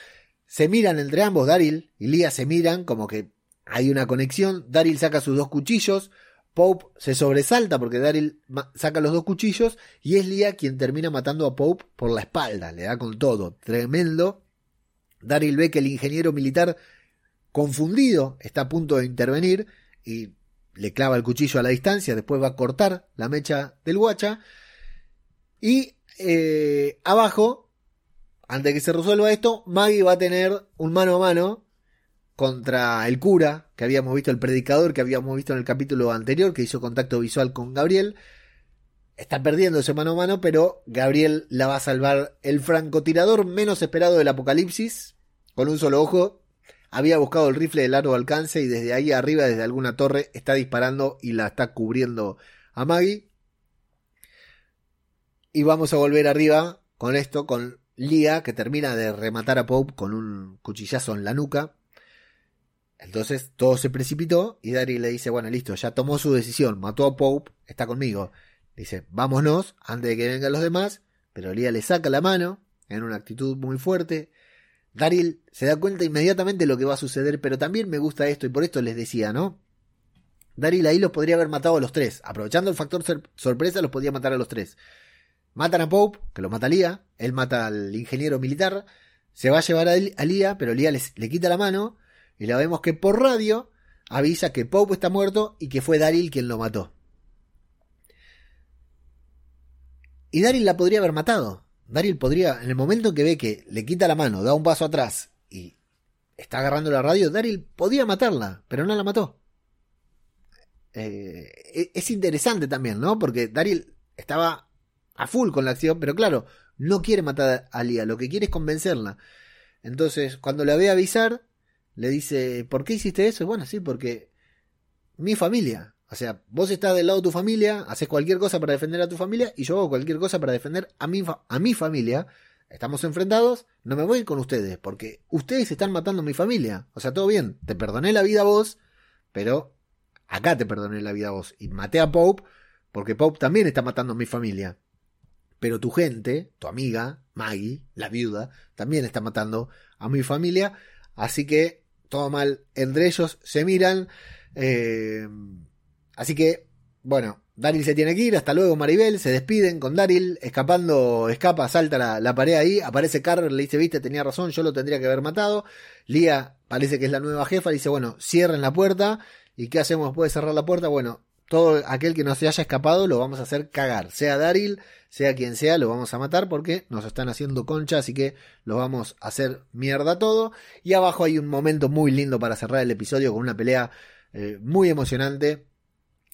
Se miran entre ambos, Daryl y Lía se miran como que hay una conexión. Daryl saca sus dos cuchillos. Pope se sobresalta porque Daryl saca los dos cuchillos y es Lía quien termina matando a Pope por la espalda. Le da con todo. Tremendo. Daryl ve que el ingeniero militar confundido está a punto de intervenir y le clava el cuchillo a la distancia. Después va a cortar la mecha del guacha. Y eh, abajo, antes de que se resuelva esto, Maggie va a tener un mano a mano contra el cura que habíamos visto, el predicador que habíamos visto en el capítulo anterior, que hizo contacto visual con Gabriel. Está perdiendo ese mano a mano, pero Gabriel la va a salvar el francotirador menos esperado del apocalipsis, con un solo ojo. Había buscado el rifle de largo alcance y desde ahí arriba, desde alguna torre, está disparando y la está cubriendo a Maggie. Y vamos a volver arriba con esto, con Lía, que termina de rematar a Pope con un cuchillazo en la nuca. Entonces todo se precipitó y Daryl le dice, bueno, listo, ya tomó su decisión, mató a Pope, está conmigo. Dice, vámonos antes de que vengan los demás, pero Lía le saca la mano en una actitud muy fuerte. Daryl se da cuenta inmediatamente de lo que va a suceder, pero también me gusta esto y por esto les decía, ¿no? Daryl ahí los podría haber matado a los tres. Aprovechando el factor sorpresa, los podía matar a los tres. Matan a Pope, que lo mata Lía, él mata al ingeniero militar, se va a llevar a, Lía, pero Lía le quita la mano y la vemos que por radio avisa que Pope está muerto y que fue Daryl quien lo mató. Y Daryl la podría haber matado. Daryl podría, en el momento que ve que le quita la mano, da un paso atrás y está agarrando la radio, Daryl podía matarla, pero no la mató. Eh, e, es interesante también, ¿no? Porque Daryl estaba a full con la acción, pero claro, no quiere matar a Lía, lo que quiere es convencerla. Entonces, cuando la ve avisar, le dice, ¿por qué hiciste eso? Bueno, sí, porque mi familia. O sea, vos estás del lado de tu familia, haces cualquier cosa para defender a tu familia y yo hago cualquier cosa para defender a mi, a mi familia. Estamos enfrentados, no me voy con ustedes, porque ustedes están matando a mi familia. O sea, todo bien, te perdoné la vida a vos, pero acá te perdoné la vida a vos. Y maté a Pope, porque Pope también está matando a mi familia. Pero tu gente, tu amiga, Maggie, la viuda, también está matando a mi familia. Así que todo mal entre ellos, se miran. Eh, así que, bueno, Daryl se tiene que ir, hasta luego Maribel, se despiden con Daryl, escapando, escapa, salta la, la, pared ahí, aparece Carver, le dice, viste, tenía razón, yo lo tendría que haber matado. Lía parece que es la nueva jefa, dice, bueno, cierren la puerta, ¿y qué hacemos después de cerrar la puerta? Bueno, todo aquel que no se haya escapado lo vamos a hacer cagar, sea Daryl, sea quien sea, lo vamos a matar porque nos están haciendo concha, así que lo vamos a hacer mierda todo. Y abajo hay un momento muy lindo para cerrar el episodio con una pelea eh, muy emocionante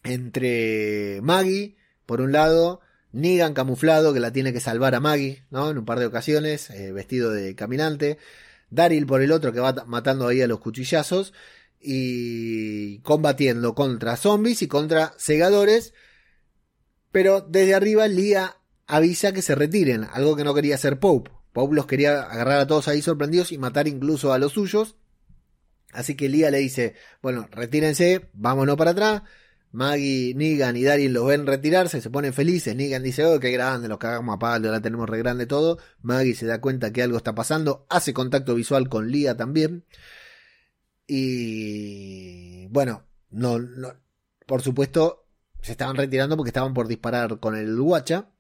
entre Maggie, por un lado, Negan camuflado, que la tiene que salvar a Maggie, ¿no? En un par de ocasiones, eh, vestido de caminante. Daryl por el otro, que va matando ahí a los cuchillazos. Y combatiendo contra zombies y contra segadores. Pero desde arriba Lía avisa que se retiren, algo que no quería hacer Pope. Pope los quería agarrar a todos ahí sorprendidos y matar incluso a los suyos. Así que Lía le dice, bueno, retírense, vámonos para atrás. Maggie, Negan y Daryl los ven retirarse, se ponen felices. Negan dice, oh, qué grande, los cagamos a palo, ahora tenemos re grande todo. Maggie se da cuenta que algo está pasando, hace contacto visual con Lía también. Y bueno, no, no, por supuesto, se estaban retirando porque estaban por disparar con el guacha.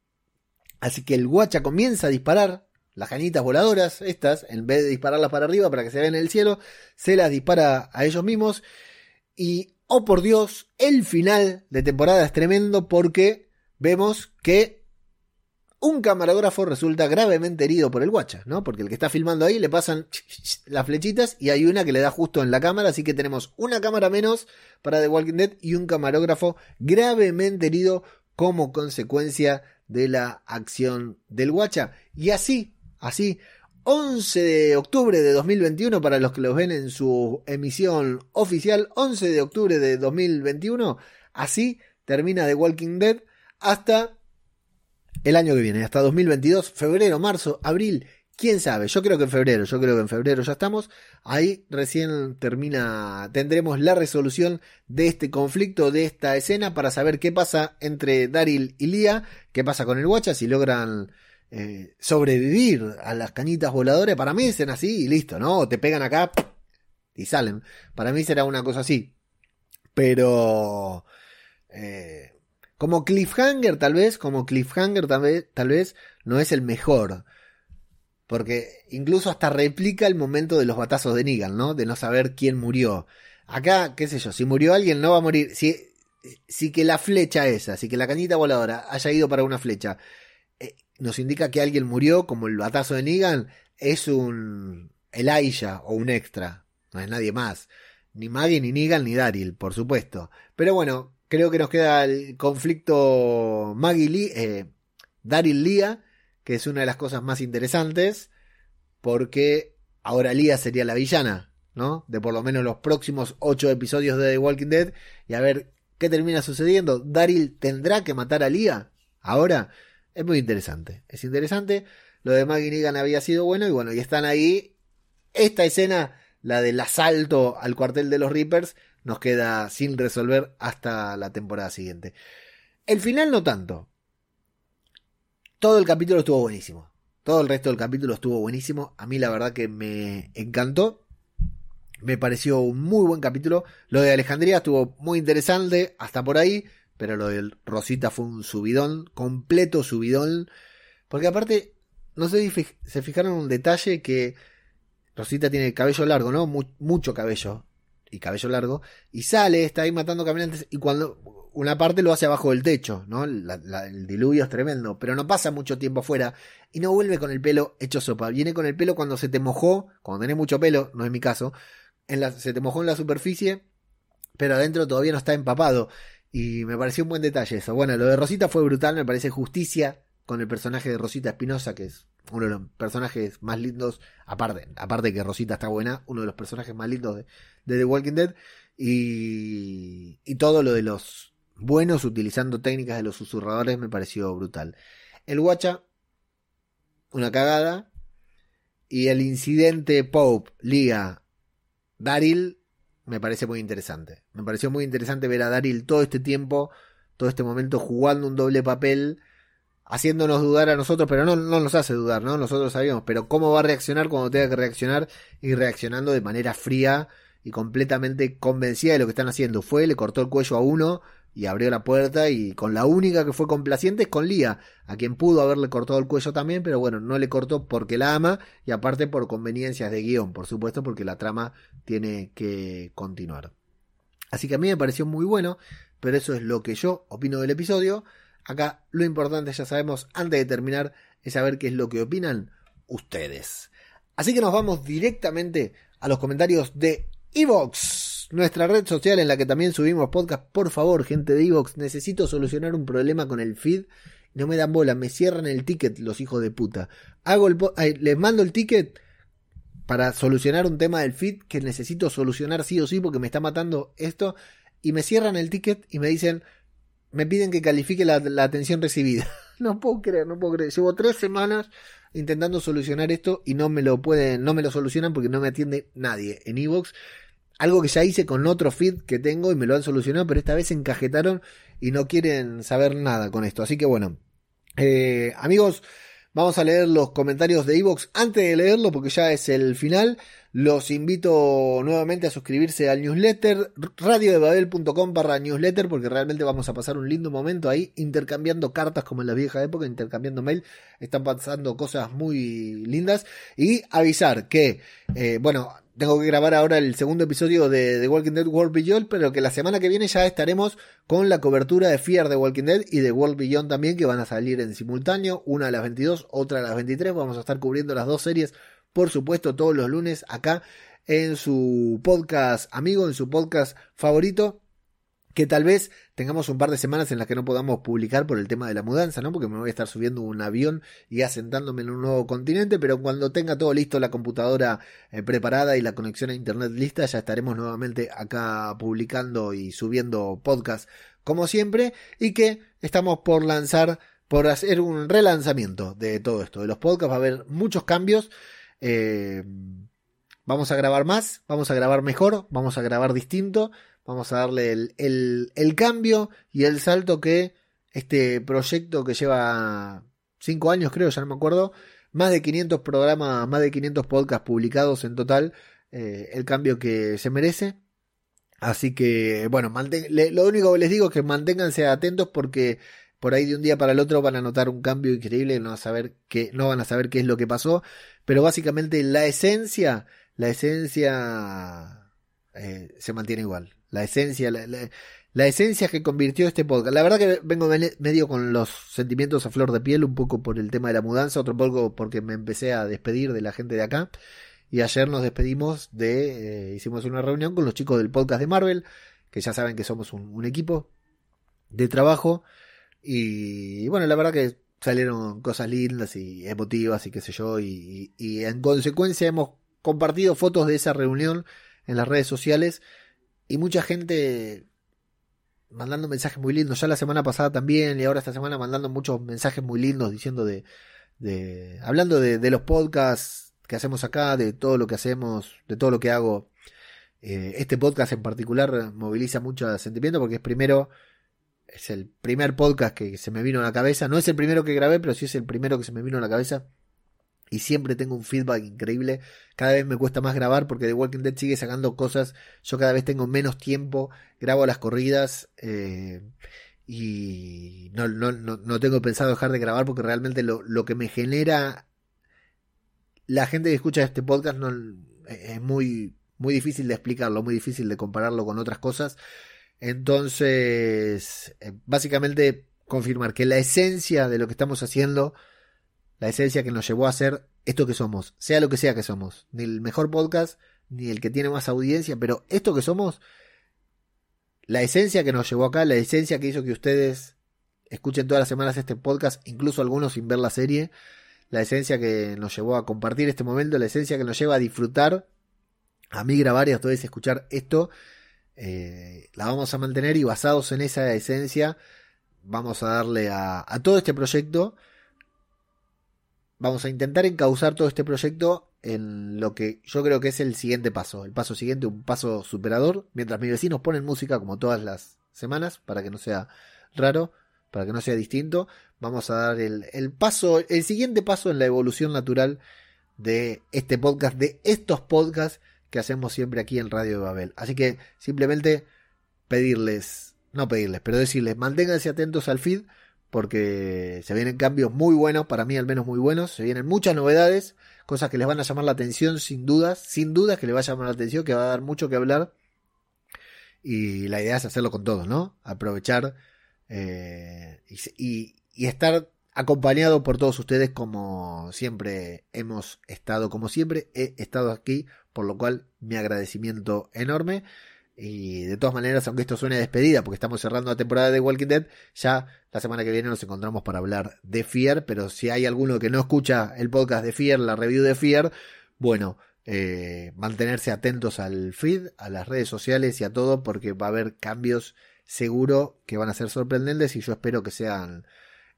Así que el guacha comienza a disparar las cañitas voladoras, estas, en vez de dispararlas para arriba para que se vean en el cielo, se las dispara a ellos mismos. Y, oh por Dios, el final de temporada es tremendo porque vemos que un camarógrafo resulta gravemente herido por el guacha, ¿no? Porque el que está filmando ahí le pasan [LAUGHS] las flechitas y hay una que le da justo en la cámara, así que tenemos una cámara menos para The Walking Dead y un camarógrafo gravemente herido como consecuencia de la acción del Guacha. Y así, así, 11 de octubre de 2021, para los que los ven en su emisión oficial, 11 de octubre de 2021, así termina The Walking Dead hasta el año que viene, hasta 2022, febrero, marzo, abril quién sabe, yo creo que en febrero, yo creo que en febrero ya estamos, ahí recién termina, tendremos la resolución de este conflicto, de esta escena, para saber qué pasa entre Daryl y Lía, qué pasa con el Guacha, si logran eh, sobrevivir a las cañitas voladoras, para mí dicen así y listo, ¿no? Te pegan acá y salen, para mí será una cosa así, pero... Eh, como cliffhanger tal vez, como cliffhanger tal vez, tal vez no es el mejor. Porque incluso hasta replica el momento de los batazos de Negan, ¿no? De no saber quién murió. Acá, qué sé yo, si murió alguien no va a morir. Si, si que la flecha esa, si que la cañita voladora haya ido para una flecha, eh, nos indica que alguien murió, como el batazo de Negan, es un Elijah o un extra. No es nadie más. Ni Maggie, ni Negan, ni Daryl, por supuesto. Pero bueno, creo que nos queda el conflicto Maggie Lee, eh, Daryl Lía que es una de las cosas más interesantes, porque ahora Lía sería la villana, ¿no? De por lo menos los próximos ocho episodios de The Walking Dead, y a ver qué termina sucediendo. Daryl tendrá que matar a Lía ahora. Es muy interesante, es interesante. Lo de Maggie Negan había sido bueno, y bueno, y están ahí. Esta escena, la del asalto al cuartel de los Reapers, nos queda sin resolver hasta la temporada siguiente. El final no tanto, todo el capítulo estuvo buenísimo. Todo el resto del capítulo estuvo buenísimo. A mí la verdad que me encantó. Me pareció un muy buen capítulo. Lo de Alejandría estuvo muy interesante hasta por ahí. Pero lo de Rosita fue un subidón, completo subidón. Porque aparte, no sé si se fijaron en un detalle que Rosita tiene cabello largo, ¿no? mucho cabello y cabello largo. Y sale, está ahí matando caminantes. Y cuando una parte lo hace abajo del techo, ¿no? el diluvio es tremendo, pero no pasa mucho tiempo afuera y no vuelve con el pelo hecho sopa. Viene con el pelo cuando se te mojó, cuando tenés mucho pelo, no es mi caso, en la, se te mojó en la superficie, pero adentro todavía no está empapado. Y me pareció un buen detalle eso. Bueno, lo de Rosita fue brutal, me parece justicia con el personaje de Rosita Espinosa, que es uno de los personajes más lindos, aparte, aparte que Rosita está buena, uno de los personajes más lindos de, de The Walking Dead. Y, y todo lo de los buenos utilizando técnicas de los susurradores me pareció brutal. El Guacha, una cagada. Y el incidente Pope, Liga, Daryl, me parece muy interesante. Me pareció muy interesante ver a Daryl todo este tiempo, todo este momento jugando un doble papel, haciéndonos dudar a nosotros, pero no, no nos hace dudar, ¿no? Nosotros sabíamos, pero cómo va a reaccionar cuando tenga que reaccionar y reaccionando de manera fría y completamente convencida de lo que están haciendo. Fue, le cortó el cuello a uno y abrió la puerta y con la única que fue complaciente es con Lía, a quien pudo haberle cortado el cuello también, pero bueno, no le cortó porque la ama y aparte por conveniencias de guion, por supuesto, porque la trama tiene que continuar. Así que a mí me pareció muy bueno, pero eso es lo que yo opino del episodio. Acá lo importante, ya sabemos, antes de terminar, es saber qué es lo que opinan ustedes. Así que nos vamos directamente a los comentarios de Evox, nuestra red social en la que también subimos podcast. Por favor, gente de Evox, necesito solucionar un problema con el feed. No me dan bola, me cierran el ticket los hijos de puta. Hago el les mando el ticket para solucionar un tema del feed que necesito solucionar sí o sí porque me está matando esto y me cierran el ticket y me dicen me piden que califique la, atención recibida. [LAUGHS] no puedo creer, no puedo creer. Llevo tres semanas intentando solucionar esto y no me lo pueden, no me lo solucionan porque no me atiende nadie en Evox algo que ya hice con otro feed que tengo y me lo han solucionado, pero esta vez se encajetaron y no quieren saber nada con esto. Así que bueno, eh, amigos, vamos a leer los comentarios de Evox. Antes de leerlo, porque ya es el final, los invito nuevamente a suscribirse al newsletter, radiodebabel.com barra newsletter, porque realmente vamos a pasar un lindo momento ahí, intercambiando cartas como en la vieja época, intercambiando mail. Están pasando cosas muy lindas. Y avisar que, eh, bueno, tengo que grabar ahora el segundo episodio de The Walking Dead World Beyond, pero que la semana que viene ya estaremos con la cobertura de Fear de Walking Dead y de World Beyond también, que van a salir en simultáneo, una a las 22, otra a las 23. Vamos a estar cubriendo las dos series, por supuesto, todos los lunes acá en su podcast amigo, en su podcast favorito que tal vez tengamos un par de semanas en las que no podamos publicar por el tema de la mudanza, ¿no? Porque me voy a estar subiendo un avión y asentándome en un nuevo continente, pero cuando tenga todo listo, la computadora eh, preparada y la conexión a internet lista, ya estaremos nuevamente acá publicando y subiendo podcast como siempre y que estamos por lanzar, por hacer un relanzamiento de todo esto, de los podcasts, va a haber muchos cambios. Eh, vamos a grabar más, vamos a grabar mejor, vamos a grabar distinto Vamos a darle el, cambio y el salto que este proyecto que lleva 5 años, creo, ya no me acuerdo, más de 500 programas, más de 500 podcasts publicados en total, eh, el cambio que se merece. Así que, bueno, lo único que les digo es que manténganse atentos porque por ahí de un día para el otro van a notar un cambio increíble no, a saber qué, no van a saber qué es lo que pasó. Pero básicamente la esencia, la esencia eh, se mantiene igual la esencia, la, esencia que convirtió este podcast. La verdad que vengo medio con los sentimientos a flor de piel, un poco por el tema de la mudanza, otro poco porque me empecé a despedir de la gente de acá. Y ayer nos despedimos de, eh, hicimos una reunión con los chicos del podcast de Marvel, que ya saben que somos un, equipo de trabajo. Y, bueno, la verdad que salieron cosas lindas y emotivas y qué sé yo. y en consecuencia hemos compartido fotos de esa reunión en las redes sociales y mucha gente mandando mensajes muy lindos. Ya la semana pasada también y ahora esta semana mandando muchos mensajes muy lindos diciendo de, de hablando de, los podcasts que hacemos acá, de todo lo que hacemos, de todo lo que hago. Eh, este podcast en particular moviliza mucho sentimiento porque es primero, es el primer podcast que se me vino a la cabeza. No es el primero que grabé, pero sí es el primero que se me vino a la cabeza y siempre tengo un feedback increíble. Cada vez me cuesta más grabar porque The Walking Dead sigue sacando cosas. Yo cada vez tengo menos tiempo, grabo las corridas eh, y no, no, no, tengo pensado dejar de grabar porque realmente lo, lo, que me genera la gente que escucha este podcast no, es muy, muy difícil de explicarlo, muy difícil de compararlo con otras cosas. Entonces, eh, básicamente confirmar que la esencia de lo que estamos haciendo, la esencia que nos llevó a hacer esto que somos, sea lo que sea que somos, ni el mejor podcast, ni el que tiene más audiencia, pero esto que somos, la esencia que nos llevó acá, la esencia que hizo que ustedes escuchen todas las semanas este podcast, incluso algunos sin ver la serie, la esencia que nos llevó a compartir este momento, la esencia que nos lleva a disfrutar, a mí grabar y a ustedes escuchar esto, eh, la vamos a mantener y basados en esa esencia vamos a darle a, a todo este proyecto, vamos a intentar encauzar todo este proyecto en lo que yo creo que es el siguiente paso. El paso siguiente, un paso superador. Mientras mis vecinos ponen música como todas las semanas, para que no sea raro, para que no sea distinto, vamos a dar el, paso, el siguiente paso en la evolución natural de este podcast, de estos podcasts que hacemos siempre aquí en Radio de Babel. Así que simplemente pedirles, no pedirles, pero decirles, manténganse atentos al feed porque se vienen cambios muy buenos, para mí al menos muy buenos, se vienen muchas novedades, cosas que les van a llamar la atención sin dudas, sin dudas que les va a llamar la atención, que va a dar mucho que hablar. Y la idea es hacerlo con todos, ¿no? Aprovechar eh, y, y estar acompañado por todos ustedes como siempre hemos estado, como siempre he estado aquí, por lo cual mi agradecimiento enorme. Y de todas maneras, aunque esto suene despedida, porque estamos cerrando la temporada de Walking Dead, ya la semana que viene nos encontramos para hablar de Fear. Pero si hay alguno que no escucha el podcast de Fear, la review de Fear, bueno, eh, mantenerse atentos al feed, a las redes sociales y a todo, porque va a haber cambios seguro que van a ser sorprendentes y yo espero que sean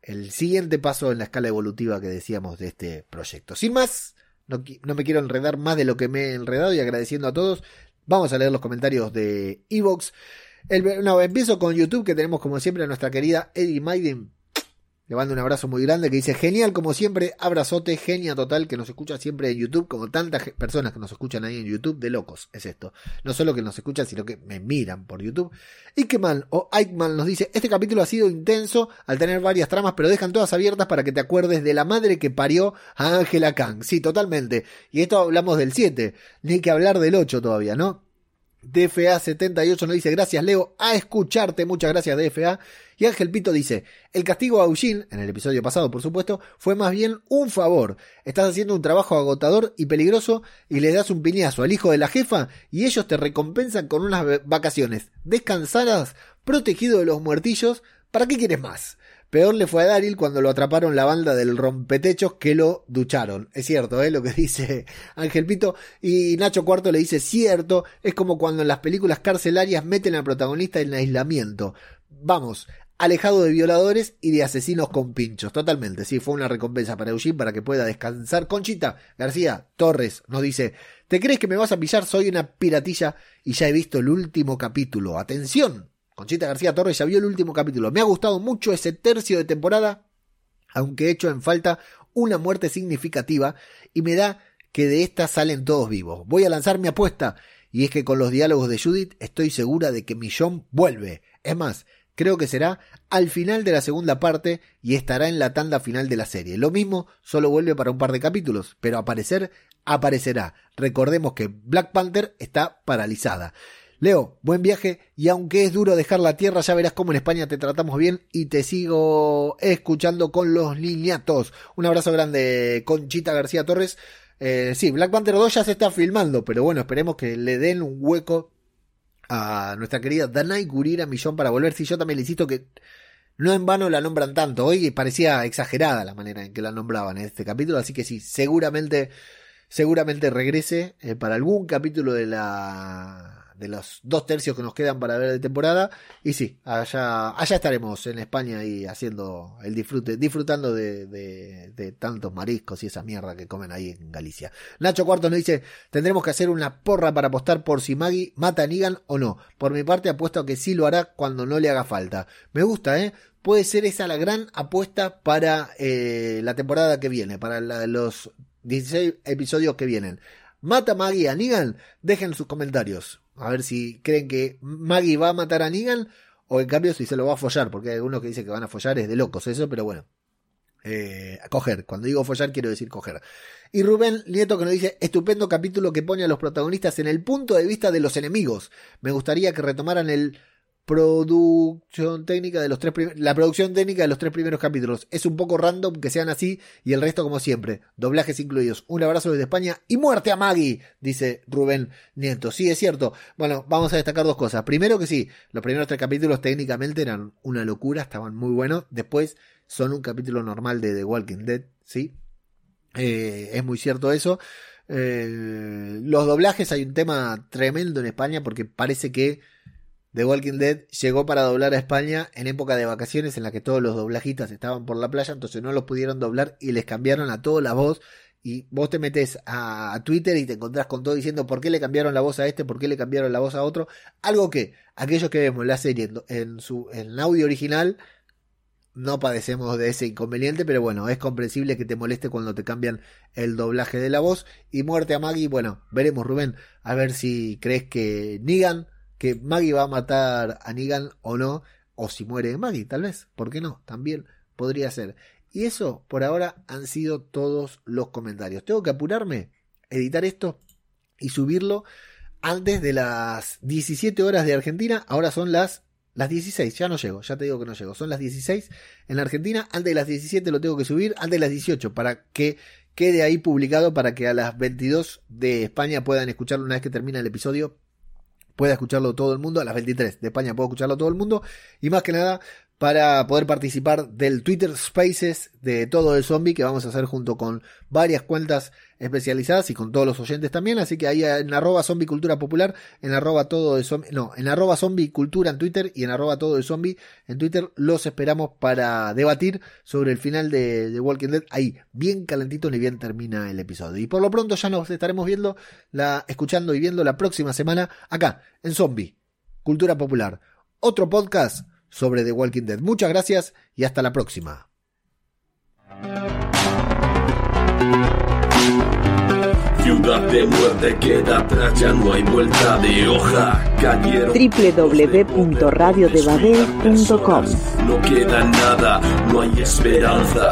el siguiente paso en la escala evolutiva que decíamos de este proyecto. Sin más, no, no me quiero enredar más de lo que me he enredado y agradeciendo a todos. Vamos a leer los comentarios de Evox. No, empiezo con YouTube, que tenemos como siempre a nuestra querida Eddie Maiden. Le mando un abrazo muy grande que dice, genial como siempre, abrazote, genia total, que nos escucha siempre en YouTube, como tantas personas que nos escuchan ahí en YouTube, de locos es esto. No solo que nos escuchan, sino que me miran por YouTube. Mal, o Eichmann nos dice, este capítulo ha sido intenso al tener varias tramas, pero dejan todas abiertas para que te acuerdes de la madre que parió a Angela Kang. Sí, totalmente. Y esto hablamos del 7, ni que hablar del 8 todavía, ¿no? DFA78 nos dice gracias Leo a escucharte, muchas gracias DFA. Y Ángel Pito dice, el castigo a Eugene, en el episodio pasado por supuesto, fue más bien un favor. Estás haciendo un trabajo agotador y peligroso y le das un piñazo al hijo de la jefa y ellos te recompensan con unas vacaciones descansadas, protegido de los muertillos. ¿Para qué quieres más? Peor le fue a Daryl cuando lo atraparon la banda del rompetechos que lo ducharon. Es cierto, ¿eh? Lo que [LAUGHS] dice Ángel Pito. Y Nacho Cuarto le dice, cierto, es como cuando en las películas carcelarias meten al protagonista en aislamiento. Vamos, alejado de violadores y de asesinos con pinchos. Totalmente, sí, fue una recompensa para Eugene para que pueda descansar. Conchita García Torres nos dice, ¿te crees que me vas a pillar? Soy una piratilla y ya he visto el último capítulo. Atención, Conchita García Torres ya vio el último capítulo. Me ha gustado mucho ese tercio de temporada, aunque he hecho en falta una muerte significativa y me da que de esta salen todos vivos. Voy a lanzar mi apuesta y es que con los diálogos de Judith estoy segura de que Millón vuelve. Es más, creo que será al final de la segunda parte y estará en la tanda final de la serie. Lo mismo, solo vuelve para un par de capítulos, pero aparecer, aparecerá. Recordemos que Black Panther está paralizada. Leo, buen viaje y aunque es duro dejar la tierra, ya verás cómo en España te tratamos bien y te sigo escuchando con los niñatos. Un abrazo grande, Conchita García Torres. Eh, sí, Black Panther 2 ya se está filmando, pero bueno, esperemos que le den un hueco a nuestra querida Danai Gurira Millón para volver. Si yo también le insisto que no en vano la nombran tanto. Hoy parecía exagerada la manera en que la nombraban en este capítulo, así que sí, seguramente, seguramente regrese eh, para algún capítulo de la de los dos tercios que nos quedan para ver de temporada. Y sí, allá, allá estaremos en España y haciendo el disfrute, disfrutando de, tantos mariscos y esa mierda que comen ahí en Galicia. Nacho Cuartos nos dice, tendremos que hacer una porra para apostar por si Maggie mata a Negan o no. Por mi parte apuesto a que sí lo hará cuando no le haga falta. Me gusta, ¿eh? Puede ser esa la gran apuesta para eh, la temporada que viene, para los 16 episodios que vienen. ¿Mata Maggie a Negan? Dejen sus comentarios. A ver si creen que Maggie va a matar a Negan o en cambio si se lo va a follar, porque hay algunos que dicen que van a follar, es de locos eso, pero bueno. Eh, coger, cuando digo follar quiero decir coger. Y Rubén Nieto que nos dice, estupendo capítulo que pone a los protagonistas en el punto de vista de los enemigos. Me gustaría que retomaran el producción técnica de los tres la producción técnica de los tres primeros capítulos. Es un poco random que sean así y el resto como siempre. Doblajes incluidos. Un abrazo desde España y muerte a Maggie, dice Rubén Nieto. Sí, es cierto. Bueno, vamos a destacar dos cosas. Primero que sí, los primeros tres capítulos técnicamente eran una locura, estaban muy buenos. Después son un capítulo normal de The Walking Dead, ¿sí? Eh, es muy cierto eso. Eh, los doblajes hay un tema tremendo en España porque parece que The Walking Dead llegó para doblar a España en época de vacaciones en la que todos los doblajistas estaban por la playa, entonces no los pudieron doblar y les cambiaron a todos la voz. Y vos te metes a, Twitter y te encontrás con todo diciendo por qué le cambiaron la voz a este, por qué le cambiaron la voz a otro. Algo que aquellos que vemos la serie en, su en audio original no padecemos de ese inconveniente, pero bueno, es comprensible que te moleste cuando te cambian el doblaje de la voz. Y muerte a Maggie, bueno, veremos Rubén, a ver si crees que Negan que Maggie va a matar a Negan o no, o si muere Maggie, tal vez, ¿por qué no? También podría ser. Y eso, por ahora, han sido todos los comentarios. Tengo que apurarme, editar esto y subirlo antes de las 17 horas de Argentina. Ahora son las, las 16, ya no llego, ya te digo que no llego. Son las 16 en la Argentina. Antes de las 17 lo tengo que subir, antes de las 18, para que quede ahí publicado, para que a las 22 de España puedan escucharlo una vez que termine el episodio pueda escucharlo todo el mundo, a las 23 de España puede escucharlo todo el mundo, y más que nada para poder participar del Twitter Spaces de todo el zombie que vamos a hacer junto con varias cuentas especializadas y con todos los oyentes también. Así que ahí en arroba zombie cultura popular, en arroba todo de zombie, no, en arroba zombie cultura en Twitter y en arroba todo de zombie en Twitter los esperamos para debatir sobre el final de, de, Walking Dead. Ahí, bien calentito ni bien termina el episodio. Y por lo pronto ya nos estaremos viendo, la, escuchando y viendo la próxima semana acá, en Zombie, Cultura Popular. Otro podcast sobre The Walking Dead. Muchas gracias y hasta la próxima. Ciudad de muerte queda atrás, ya no hay vuelta de hoja. Cayeron www.radiodebabel.com No queda nada, no hay esperanza.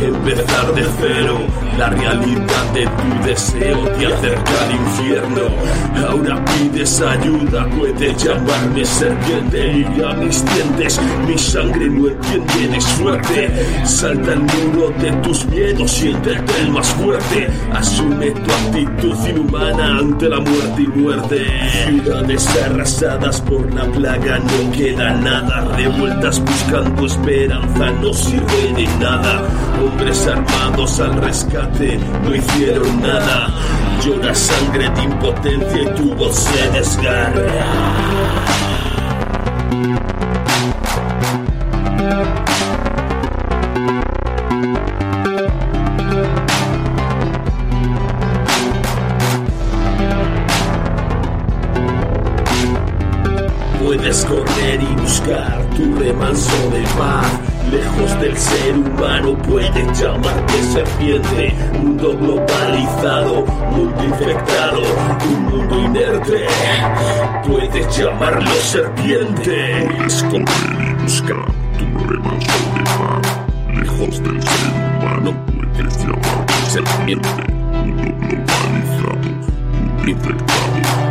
empezar de cero. La realidad de tu deseo te acerca al infierno. Ahora pides ayuda, puedes llamarme serpiente. Y a mis dientes, mi sangre no entiende de suerte. Salta el muro de tus miedos, siéntete el más fuerte. Asume tu actitud inhumana ante la muerte y muerte. Ciudades arrasadas por la plaga, no queda nada. Revueltas buscando esperanza, no sirve de nada. Hombres armados al rescate, no hicieron nada. Llora sangre de impotencia y tu voz se desgarra. Llamarte serpiente. Mundo globalizado, mundo infectado, un mundo inerte. Puedes llamarlo serpiente. Puedes correr y buscar tu de paz. Lejos del ser humano puedes llamarte serpiente. Mundo globalizado, mundo infectado.